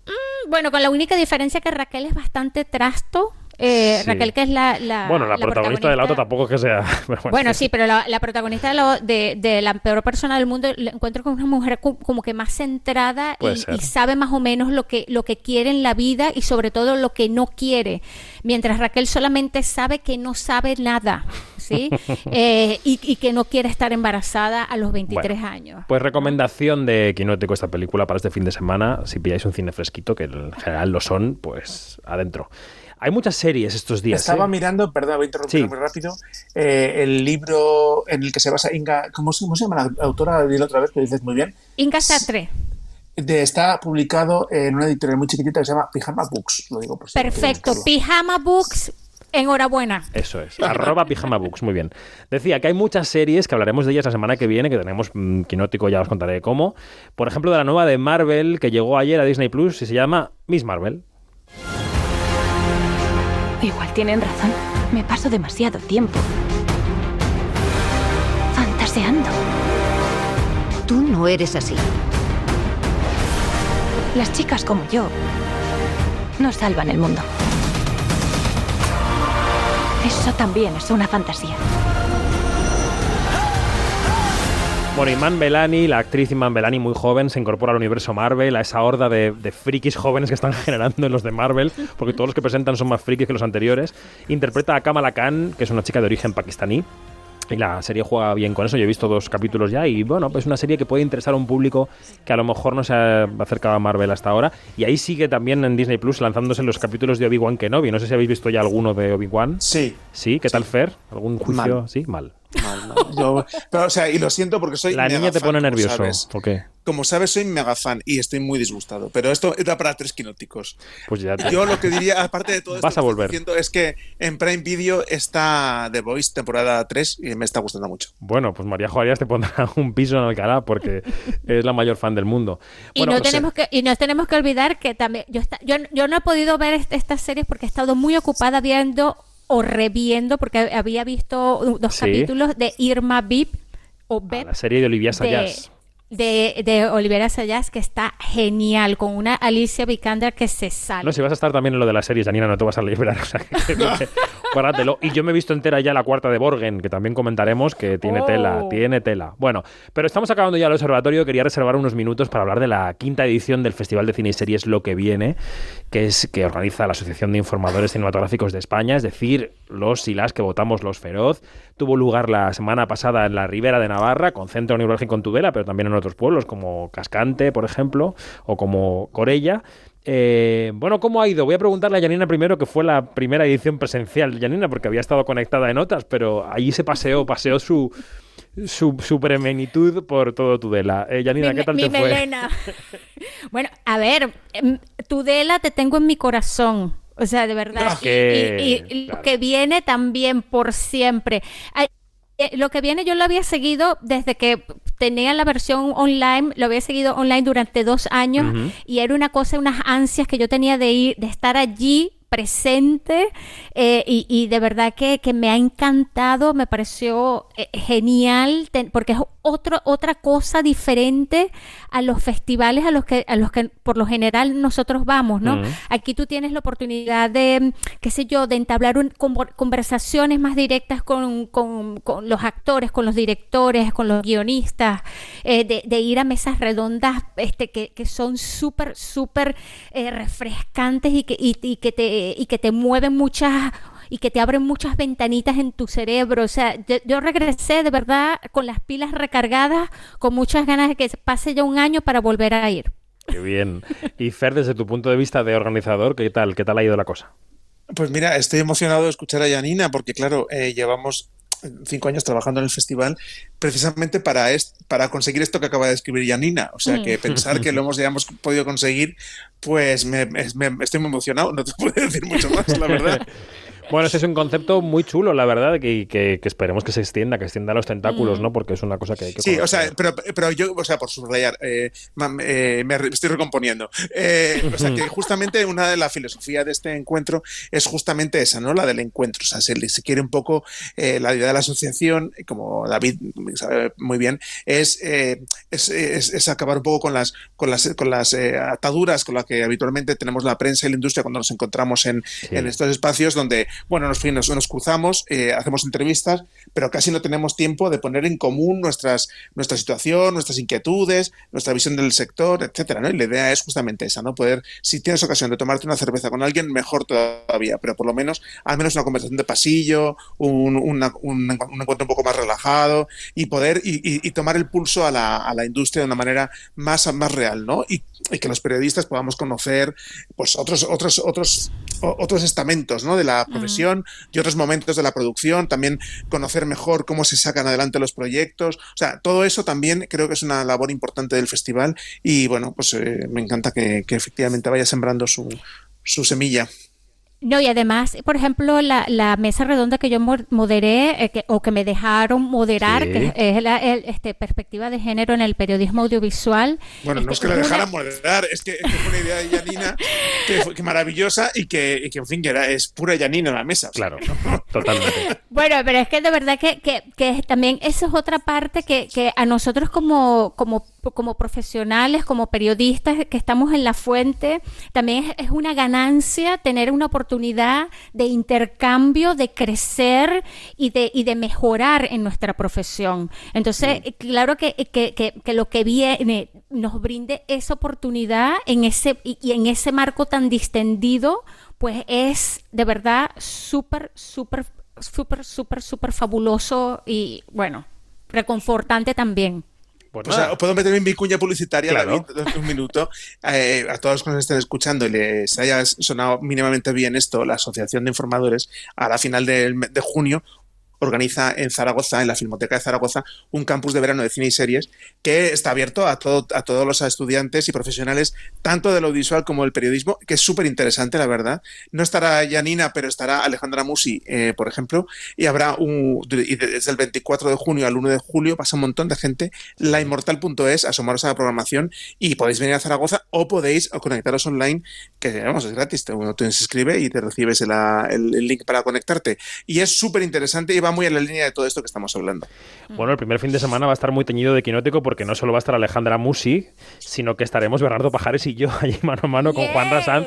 Bueno, con la única diferencia que Raquel es bastante trasto. Eh, Sí. Raquel, que es la, la- bueno, la, protagonista de la otra tampoco es que sea. <laughs> bueno. Bueno, sí, pero la, la protagonista de, la- de, de la peor persona del mundo la encuentro con una mujer co- como que más centrada y, sabe más o menos lo que, lo que quiere en la vida y sobre todo lo que no quiere. Mientras Raquel solamente sabe que no sabe nada, ¿sí? <laughs> Eh, y, y que no quiere estar embarazada a los 23 Bueno, años. Pues recomendación de Quinótico esta película para este fin de semana. Si pilláis un cine fresquito, que en general lo son, pues adentro. Hay muchas series estos días. Estaba ¿eh? mirando, perdón, voy a interrumpir Sí. muy rápido, eh, el libro en el que se basa Inga, ¿cómo, se- cómo se llama la autora? Dilo otra vez, que dices muy bien. Inga Sartre. De- está publicado en una editorial muy chiquitita que se llama Pijama Books. Lo digo por si Perfecto. Pijama Books enhorabuena. Eso es, arroba pijamabooks, muy bien. Decía que hay muchas series que hablaremos de ellas la semana que viene, que tenemos mm, quinótico, ya os contaré cómo. Por ejemplo, de la nueva de Marvel que llegó ayer a Disney Plus y se llama Miss Marvel. Igual tienen razón. Me paso demasiado tiempo fantaseando. Tú no eres así. Las chicas como yo no salvan el mundo. Eso también es una fantasía. Bueno, Iman Belani, la actriz Iman Belani, muy joven, se incorpora al universo Marvel, a esa horda de, de, frikis jóvenes que están <laughs> generando en los de Marvel, porque todos los que presentan son más frikis que los anteriores. Interpreta a Kamala Khan, que es una chica de origen pakistaní. Y la serie juega bien con eso. Yo he visto dos capítulos ya y bueno, pues una serie que puede interesar a un público que a lo mejor no se ha acercado a Marvel hasta ahora. Y ahí sigue también en Disney Plus lanzándose los capítulos de Obi-Wan Kenobi. No sé si habéis visto ya alguno de Obi-Wan. Sí. ¿Sí? ¿Qué tal, Fer? ¿Algún juicio? Mal. Sí, mal. Mal, mal. Yo, pero, o sea, y lo siento porque soy. La niña te fan, pone nervioso. sabes. ¿Por qué? Como sabes, soy mega fan y estoy muy disgustado. Pero esto era para tres quinóticos. Pues ya te... Yo lo que diría, aparte de todo esto Vas a que estoy diciendo, es que en Prime Video está The Voice temporada 3 y me está gustando mucho. Bueno, pues María Juárez te pondrá un piso en Alcalá porque es la mayor fan del mundo. Y, Bueno, no o sea, tenemos que, y nos tenemos que olvidar que también yo, yo, yo no he podido ver est- estas series porque he estado muy ocupada viendo o reviendo porque había visto dos Sí. capítulos de Irma Bip o Bep la serie de Olivia Sayas. De, de Olivera Sayas que está genial con una Alicia Vikander que se sale. No, si vas a estar también en lo de las series, Janina, no te vas a librar. <laughs> O sea, que, guárdatelo. Y yo me he visto entera ya la cuarta de Borgen, que también comentaremos que tiene Oh. tela, tiene tela. Bueno, pero estamos acabando ya el observatorio. Quería reservar unos minutos para hablar de la quinta edición del Festival de Cine y Series Lo que viene, que es que organiza la Asociación de Informadores Cinematográficos de España, es decir, los y las que votamos los feroz. Tuvo lugar la semana pasada en la Ribera de Navarra, con centro neurálgico en Tudela, pero también en otros pueblos como Cascante, por ejemplo, o como Corella. Eh, bueno, ¿cómo ha ido? Voy a preguntarle a Janina primero, que fue la primera edición presencial de Janina, porque había estado conectada en otras, pero allí se paseó, paseó su, su, su premenitud por todo Tudela. Eh, Janina, mi, ¿qué tal mi te fue? melena. <laughs> bueno, a ver, em, Tudela te tengo en mi corazón. O sea, de verdad. Ah, que- y, y- y claro. lo que viene también por siempre. Eh, Lo que viene yo lo había seguido desde que tenía la versión online, lo había seguido online durante dos años y era una cosa, unas ansias que yo tenía de ir, de estar allí presente eh, y, y de verdad que, que me ha encantado, me pareció eh, genial ten- porque es otro, otra cosa diferente a los festivales a los que a los que por lo general nosotros vamos, ¿no? Aquí tú tienes la oportunidad de, qué sé yo, de entablar un- conver- conversaciones más directas con, con- con los actores, con los directores, con los guionistas, eh, de, de ir a mesas redondas este, que, que son súper, súper refrescantes y que, y, y que te, y que te mueven muchas y que te abren muchas ventanitas en tu cerebro. O sea, yo, yo regresé de verdad con las pilas recargadas, con muchas ganas de que pase ya un año para volver a ir. Qué bien. Y Fer, desde tu punto de vista de organizador, ¿qué tal? ¿Qué tal ha ido la cosa? Pues mira, estoy emocionado de escuchar a Janina porque, claro, eh, llevamos cinco años trabajando en el festival precisamente para, est- para conseguir esto que acaba de escribir Janina. O sea, Mm. que pensar que lo hemos, ya hemos podido conseguir, pues me, me- me- estoy muy emocionado. No te puedo decir mucho más, la verdad. <laughs> Bueno, ese es un concepto muy chulo, la verdad, que, que- que esperemos que se extienda, que extienda los tentáculos, Mm. ¿no? Porque es una cosa que hay que Sí, o sea, pero, pero yo, o sea, por subrayar, eh, eh, me estoy recomponiendo. Eh, o sea, que <laughs> justamente una de la filosofía de este encuentro es justamente esa, ¿no? La del encuentro. O sea, se, se quiere un poco eh, la idea de la asociación, como David sabe muy bien, es, eh, es, es- es acabar un poco con las, con las, con las eh, ataduras con las que habitualmente tenemos la prensa y la industria cuando nos encontramos en, en estos espacios donde, bueno, nos, nos, nos cruzamos, eh, hacemos entrevistas, pero casi no tenemos tiempo de poner en común nuestras, nuestra situación, nuestras inquietudes, nuestra visión del sector, etcétera, ¿no? Y la idea es justamente esa, ¿no? Poder, si tienes ocasión de tomarte una cerveza con alguien, mejor todavía, pero por lo menos, al menos una conversación de pasillo, un, una- un, encuentro un poco más relajado y poder y, y- tomar el pulso a la, industria de una manera más, más real, ¿no? Y, y que los periodistas podamos conocer pues otros, otros, otros, otros estamentos ¿no? de la profesión y otros momentos de la producción, también conocer mejor cómo se sacan adelante los proyectos. O sea, todo eso también creo que es una labor importante del festival y bueno, pues eh, me encanta que, que efectivamente vaya sembrando su, su semilla. No, y además, por ejemplo, la, la mesa redonda que yo mo- moderé eh, que- o que me dejaron moderar, Sí. que es la el, este, perspectiva de género en el periodismo audiovisual. Bueno, no es Este, que la una- dejaran moderar, es que, es que fue una idea de Janina <laughs> que, fue- que maravillosa y que, y que, en fin, que era, es pura Janina la mesa. Claro, totalmente. Bueno, pero es que de verdad que, que, que también esa es otra parte que, que a nosotros como, como, como profesionales, como periodistas que estamos en la fuente, también es, es una ganancia tener una oportunidad de intercambio, de crecer y de, y de mejorar en nuestra profesión. Entonces, claro que, que, que, que lo que viene nos brinde esa oportunidad en ese, y, y en ese marco tan distendido, pues es de verdad súper, súper, súper, súper, súper fabuloso y bueno, reconfortante también. Pues O sea, puedo meterme en mi cuña publicitaria, Claro. David, un minuto. Eh, a todos los que nos estén escuchando y les haya sonado mínimamente bien esto, la Asociación de Informadores, a la final de junio, organiza en Zaragoza, en la Filmoteca de Zaragoza, un campus de verano de cine y series que está abierto a, todo, a todos los estudiantes y profesionales, tanto del audiovisual como del periodismo, que es súper interesante, la verdad. No estará Janina, pero estará Alejandra Musi, eh, por ejemplo, y habrá un, y desde el 24 de junio al 1 de julio pasa un montón de gente, lainmortal.es, asomaros a la programación y podéis venir a Zaragoza o podéis conectaros online, que vamos, es gratis, te, uno te inscribe y te recibes el, el- el link para conectarte. Y es súper interesante y va muy en la línea de todo esto que estamos hablando. Bueno, el primer fin de semana va a estar muy teñido de quinótico porque no solo va a estar Alejandra Musi, sino que estaremos Bernardo Pajares y yo <laughs> allí mano a mano con Juan Rasanz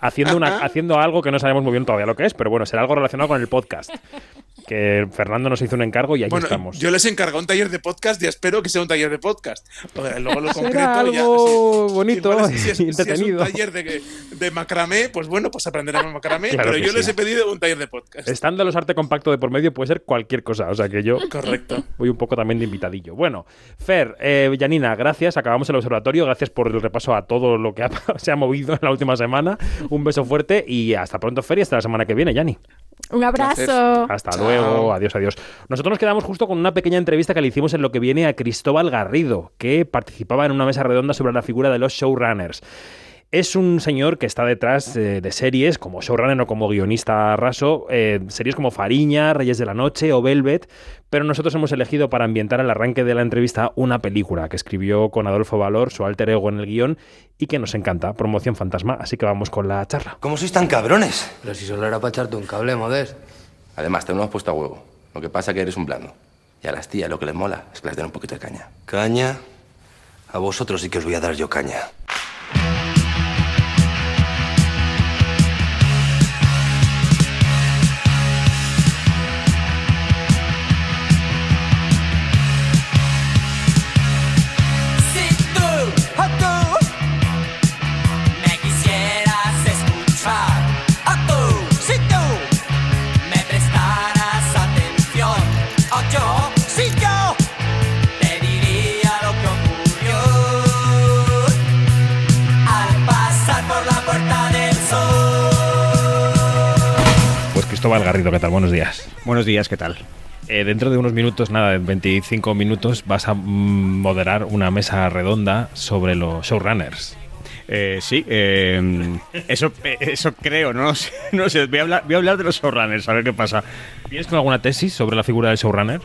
haciendo, una, haciendo algo que no sabemos muy bien todavía lo que es, pero bueno, será algo relacionado con el podcast. Que Fernando nos hizo un encargo y ahí Bueno, estamos. yo les encargo un taller de podcast y espero que sea un taller de podcast. Luego lo Será concreto ya. algo bonito igual es- si es- si es entretenido. un taller de, de macramé, pues bueno, pues aprenderemos macramé. Claro pero yo les he pedido un taller de podcast. Estando los arte compacto de por medio puede ser cualquier cosa, o sea que yo Correcto. voy un poco también de invitadillo. Bueno, Fer, eh, Janina, gracias, acabamos el observatorio, gracias por el repaso a todo lo que ha- <laughs> se ha movido en la última semana. Un beso fuerte y hasta pronto, Fer, y hasta la semana que viene, Jani. Un abrazo. Hasta luego, adiós, adiós. Nosotros nos quedamos justo con una pequeña entrevista que le hicimos en lo que viene a Cristóbal Garrido, que participaba en una mesa redonda sobre la figura de los showrunners. Es un señor que está detrás eh, de series como showrunner o como guionista raso, eh, series como Fariña, Reyes de la Noche o Velvet, pero nosotros hemos elegido para ambientar el arranque de la entrevista una película que escribió con Adolfo Valor, su alter ego en el guion, y que nos encanta, Promoción Fantasma, así que vamos con la charla. ¿Cómo sois tan cabrones? Pero si solo era para echarte un cable, Modes. Además, te lo hemos puesto a huevo. Lo que pasa es que eres un blando. Y a las tías lo que les mola es que les den un poquito de caña. ¿Caña? A vosotros sí que os voy a dar yo caña. Cristóbal Garrido, ¿qué tal? Buenos días. Buenos días, ¿qué tal? Eh, dentro de unos minutos, nada, de 25 minutos, vas a moderar una mesa redonda sobre los showrunners. Eh, sí, eh, eso, eso creo, no, sé, no sé, voy a, hablar, voy a hablar de los showrunners, a ver qué pasa. ¿Tienes con alguna tesis sobre la figura del showrunner?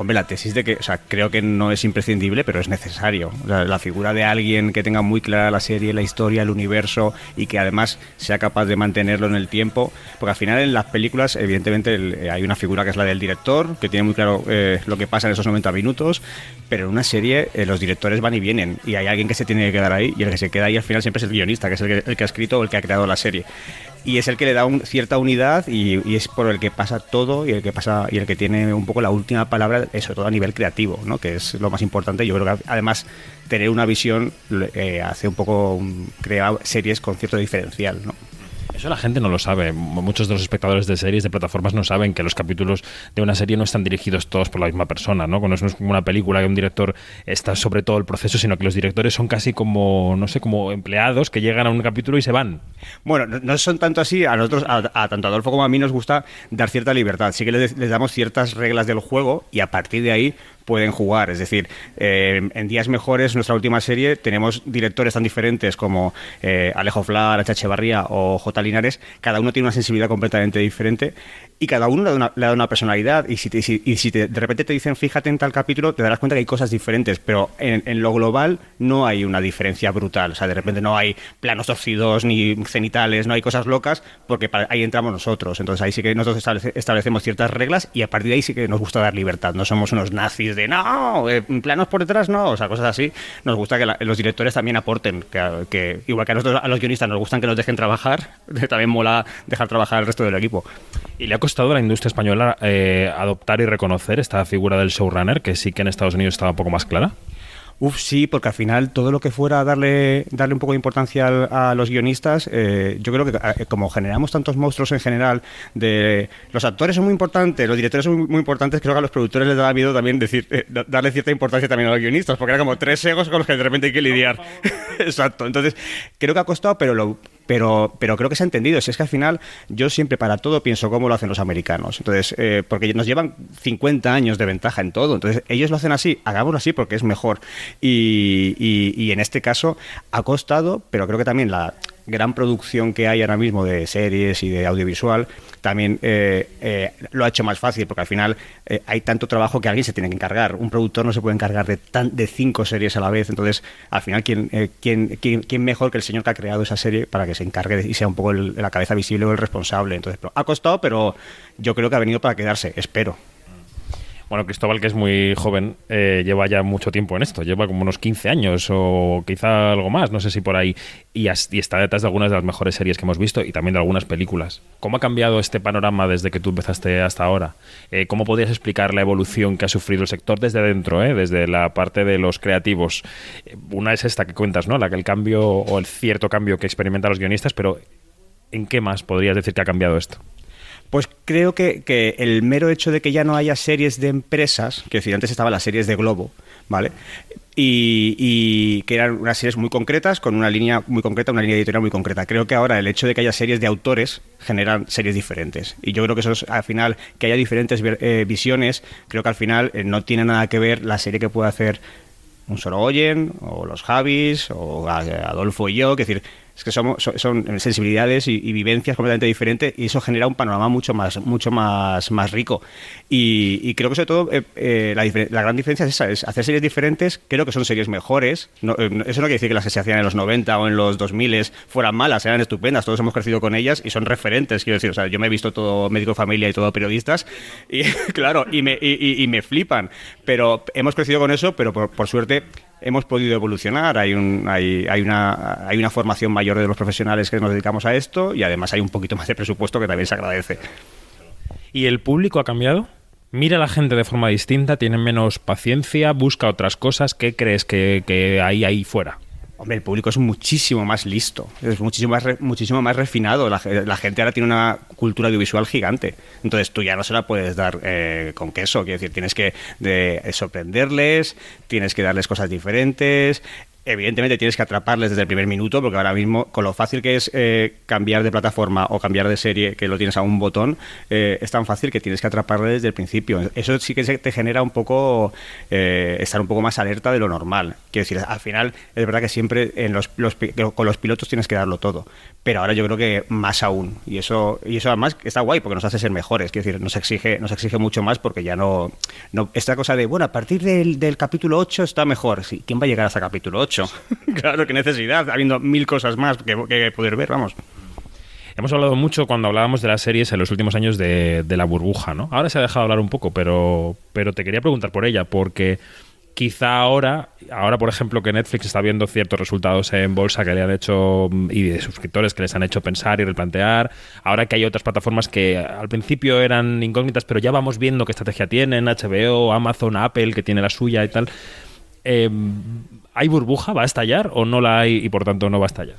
Hombre, la tesis de que, o sea, creo que no es imprescindible, pero es necesario. O sea, la figura de alguien que tenga muy clara la serie, la historia, el universo y que además sea capaz de mantenerlo en el tiempo. Porque al final en las películas, evidentemente, el- eh, hay una figura que es la del director, que tiene muy claro eh, lo que pasa en esos 90 minutos, pero en una serie eh, los directores van y vienen y hay alguien que se tiene que quedar ahí y el que se queda ahí al final siempre es el guionista, que es el que, el que ha escrito o el que ha creado la serie. Y es el que le da un- cierta unidad y, es por el que pasa todo y el que pasa y el que tiene un poco la última palabra, sobre todo a nivel creativo, ¿no? que es lo más importante. Yo creo que además tener una visión eh, hace un poco um, crea series con cierto diferencial. ¿no? Eso la gente no lo sabe. Muchos de los espectadores de series, de plataformas, no saben que los capítulos de una serie no están dirigidos todos por la misma persona, ¿no? No es como una película que un director está sobre todo el proceso, sino que los directores son casi como, no sé, como empleados que llegan a un capítulo y se van. Bueno, no, son tanto así, a nosotros, a, a tanto Adolfo como a mí nos gusta dar cierta libertad. Sí que les damos ciertas reglas del juego y a partir de ahí pueden jugar. Es decir, eh, en Días Mejores, nuestra última serie, tenemos directores tan diferentes como eh, Alejo Flar, H. Barría o J. Linares. Cada uno tiene una sensibilidad completamente diferente y cada uno le da una, le da una personalidad. Y si, te- si- y si te- de repente te dicen, fíjate en tal capítulo, te darás cuenta que hay cosas diferentes. Pero en, en lo global no hay una diferencia brutal. O sea, de repente no hay planos torcidos ni cenitales, no hay cosas locas, porque para- ahí entramos nosotros. Entonces ahí sí que nosotros establece- establecemos ciertas reglas y a partir de ahí sí que nos gusta dar libertad. No somos unos nazis de no, eh, planos por detrás no, o sea, cosas así. Nos gusta que los directores también aporten, que igual que a nosotros, a los guionistas nos gustan que nos dejen trabajar, <laughs> también mola dejar trabajar al resto del equipo. ¿Y le ha costado a la industria española eh, adoptar y reconocer esta figura del showrunner, que sí que en Estados Unidos estaba un poco más clara? Uf, sí, porque al final todo lo que fuera darle, darle un poco de importancia a los guionistas, eh, yo creo que eh, como generamos tantos monstruos en general, de los actores son muy importantes, los directores son muy, muy importantes, creo que a los productores les daba miedo también decir, eh, da- darle cierta importancia también a los guionistas, porque era como tres egos con los que de repente hay que lidiar. <laughs> Exacto, entonces creo que ha costado, pero lo, pero, pero creo que se ha entendido. Si es que al final yo siempre para todo pienso cómo lo hacen los americanos. Entonces, eh, porque nos llevan 50 años de ventaja en todo. Entonces, ellos lo hacen así, hagámoslo así porque es mejor. Y, y- y en este caso ha costado, pero creo que también la gran producción que hay ahora mismo de series y de audiovisual también eh, eh, lo ha hecho más fácil porque al final eh, hay tanto trabajo que alguien se tiene que encargar. Un productor no se puede encargar de, tan, de cinco series a la vez. Entonces, al final, ¿quién, eh, quién, quién- quién mejor que el señor que ha creado esa serie para que se encargue y sea un poco el- la cabeza visible o el responsable? Entonces, pero ha costado, pero yo creo que ha venido para quedarse. Espero. Bueno, Cristóbal, que es muy joven, eh, lleva ya mucho tiempo en esto, lleva como unos 15 años o quizá algo más, no sé si por ahí, y, está detrás de algunas de las mejores series que hemos visto y también de algunas películas. ¿Cómo ha cambiado este panorama desde que tú empezaste hasta ahora? Eh, ¿Cómo podrías explicar la evolución que ha sufrido el sector desde dentro, eh, desde la parte de los creativos? Una es esta que cuentas, ¿no? La que el cambio o el cierto cambio que experimentan los guionistas, pero ¿en qué más podrías decir que ha cambiado esto? Pues creo que, que el mero hecho de que ya no haya series de empresas, que decir, antes estaban las series de Globo, ¿vale? Y, y que eran unas series muy concretas, con una línea muy concreta, una línea editorial muy concreta. Creo que ahora el hecho de que haya series de autores generan series diferentes. Y yo creo que eso es, al final, que haya diferentes eh, visiones, creo que al final eh, no tiene nada que ver la serie que puede hacer un Sorogoyen, o los Javis, o Adolfo y yo, que decir, es que somos, son, sensibilidades y, y vivencias completamente diferentes y eso genera un panorama mucho más, mucho más, más rico. Y, y creo que sobre todo eh, eh, la, la gran diferencia es esa, es hacer series diferentes, creo que son series mejores. No, eh, eso no quiere decir que las que se hacían en los 90 o en los 2000 fueran malas, eran estupendas, todos hemos crecido con ellas y son referentes, quiero decir, o sea, yo me he visto todo médico de familia y todo periodistas y <laughs> claro, y me, y- y me flipan, pero hemos crecido con eso, pero por, por suerte hemos podido evolucionar, hay, un, hay, hay, una, hay una formación mayor de los profesionales que nos dedicamos a esto y además hay un poquito más de presupuesto que también se agradece. ¿Y el público ha cambiado? Mira a la gente de forma distinta, tiene menos paciencia, busca otras cosas. ¿Qué crees que, que hay ahí fuera? Hombre, el público es muchísimo más listo, es muchísimo más, re- muchísimo más refinado. La, ge- la gente ahora tiene una cultura audiovisual gigante. Entonces tú ya no se la puedes dar eh, con queso. Quiero decir, tienes que de- sorprenderles, tienes que darles cosas diferentes. Evidentemente tienes que atraparles desde el primer minuto, porque ahora mismo, con lo fácil que es eh, cambiar de plataforma o cambiar de serie, que lo tienes a un botón, eh, es tan fácil que tienes que atraparles desde el principio. Eso sí que te genera un poco eh, estar un poco más alerta de lo normal. Quiero decir, al final es verdad que siempre en los, los con los pilotos tienes que darlo todo, pero ahora yo creo que más aún. Y eso, y eso además está guay porque nos hace ser mejores. Quiero decir, nos exige, nos exige mucho más porque ya no, no esta cosa de bueno a partir del, del capítulo 8 está mejor. Sí, ¿quién va a llegar hasta capítulo 8? <laughs> claro, qué necesidad, habiendo mil cosas más que, poder ver, vamos. Hemos hablado mucho cuando hablábamos de las series en los últimos años de, la burbuja, ¿no? Ahora se ha dejado hablar un poco, pero, pero te quería preguntar por ella, porque quizá ahora, ahora por ejemplo que Netflix está viendo ciertos resultados en bolsa que le han hecho mm, y de suscriptores que les han hecho pensar y replantear, ahora que hay otras plataformas que al principio eran incógnitas, pero ya vamos viendo qué estrategia tienen, HBO, Amazon, Apple, que tiene la suya y tal. Eh, ¿Hay burbuja? ¿Va a estallar o no la hay y por tanto no va a estallar?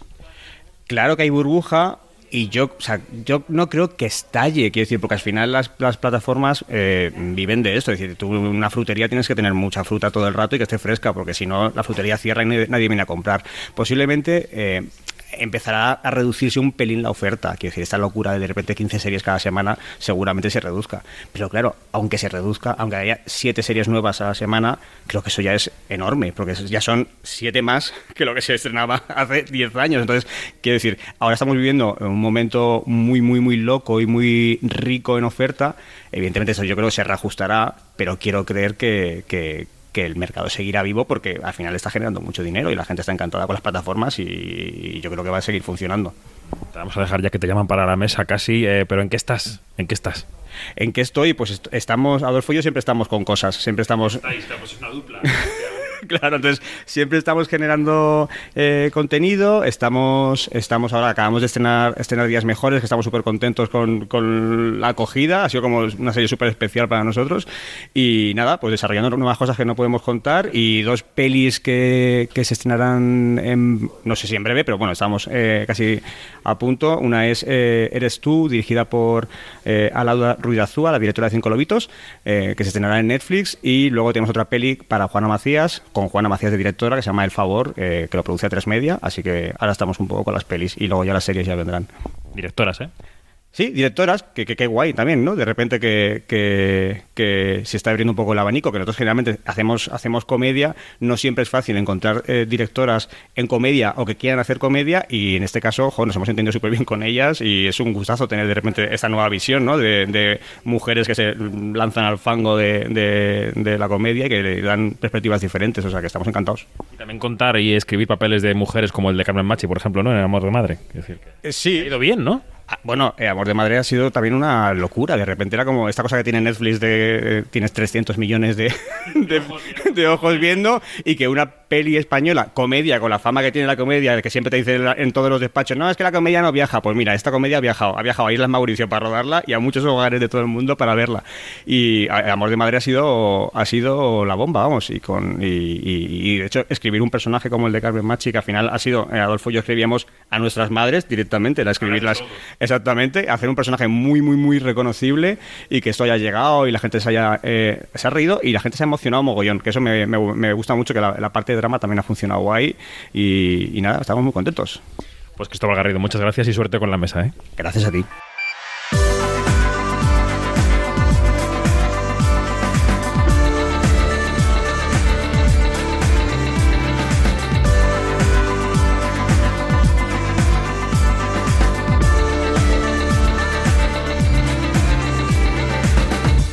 Claro que hay burbuja y yo, o sea, yo no creo que estalle, quiero decir, porque al final las, las plataformas eh, viven de esto. Es decir, tú una frutería tienes que tener mucha fruta todo el rato y que esté fresca, porque si no, la frutería cierra y nadie, nadie viene a comprar. Posiblemente. eh, empezará a reducirse un pelín la oferta. Quiero decir, esta locura de de repente 15 series cada semana seguramente se reduzca. Pero claro, aunque se reduzca, aunque haya 7 series nuevas a la semana, creo que eso ya es enorme, porque ya son 7 más que lo que se estrenaba hace 10 años. Entonces, quiero decir, ahora estamos viviendo un momento muy, muy, muy loco y muy rico en oferta. Evidentemente eso yo creo que se reajustará, pero quiero creer que, que que el mercado seguirá vivo porque al final está generando mucho dinero y la gente está encantada con las plataformas y, yo creo que va a seguir funcionando. Te vamos a dejar ya que te llaman para la mesa casi, eh, pero ¿en qué estás? ¿En qué estás? ¿En qué estoy? Pues est estamos, Adolfo y yo siempre estamos con cosas, siempre estamos... Estáis, pues es una dupla. <laughs> <laughs> claro, entonces siempre estamos generando eh, contenido, estamos, estamos ahora, acabamos de estrenar, estrenar Días Mejores, que estamos súper contentos con, con, la acogida, ha sido como una serie súper especial para nosotros y nada, pues desarrollando nuevas cosas que no podemos contar y dos pelis que, que se estrenarán, en, no sé si en breve, pero bueno, estamos eh, casi a punto. Una es eh, Eres tú, dirigida por eh, Alauda Ruidazúa, la directora de Cinco Lobitos, que se estrenará en Netflix y luego tenemos otra peli para Juana Macías, con Juana Macías de directora, que se llama El Favor, eh, que lo produce a tres media, así que ahora estamos un poco con las pelis y luego ya las series ya vendrán. Directoras, ¿eh? Sí, directoras, que, que, que, guay también, ¿no? De repente que, que, que, se está abriendo un poco el abanico, que nosotros generalmente hacemos, hacemos comedia, no siempre es fácil encontrar eh, directoras en comedia o que quieran hacer comedia y en este caso, ojo, nos hemos entendido súper bien con ellas y es un gustazo tener de repente esta nueva visión, ¿no? De, de mujeres que se lanzan al fango de, de, de, la comedia y que le dan perspectivas diferentes, o sea que estamos encantados. Y también contar y escribir papeles de mujeres como el de Carmen Machi, por ejemplo, ¿no? En El Amor de Madre. Es decir, que eh, sí. Ha ido bien, ¿no? Bueno, eh, Amor de Madre ha sido también una locura. De repente era como esta cosa que tiene Netflix de eh, tienes 300 millones de, <laughs> de, de, ojos viendo y que una peli española, comedia, con la fama que tiene la comedia, que siempre te dicen en todos los despachos, no, es que la comedia no viaja. Pues mira, esta comedia ha viajado. Ha viajado a Islas Mauricio para rodarla y a muchos hogares de todo el mundo para verla. Y Amor de Madre ha sido, ha sido la bomba, vamos. Y, con, y, y, y de hecho, escribir un personaje como el de Carmen Machi, que al final ha sido, eh, Adolfo y yo escribíamos a nuestras madres directamente, era escribirlas. Exactamente, hacer un personaje muy, muy, muy reconocible y que esto haya llegado y la gente se haya eh, se ha reído y la gente se ha emocionado mogollón, que eso me, me, me gusta mucho, que la, la, parte de drama también ha funcionado guay y, y, nada, estamos muy contentos. Pues Cristóbal Garrido, muchas gracias y suerte con la mesa. ¿eh? Gracias a ti.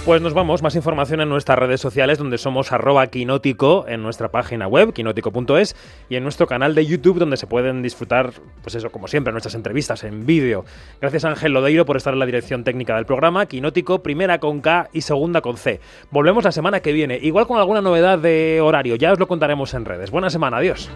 Pues nos vamos, más información en nuestras redes sociales donde somos arroba quinótico en nuestra página web, quinótico.es y en nuestro canal de YouTube donde se pueden disfrutar, pues eso, como siempre, nuestras entrevistas en vídeo. Gracias Ángel Lodeiro por estar en la dirección técnica del programa, Quinótico, primera con K y segunda con C. Volvemos la semana que viene, igual con alguna novedad de horario, ya os lo contaremos en redes. Buena semana, adiós.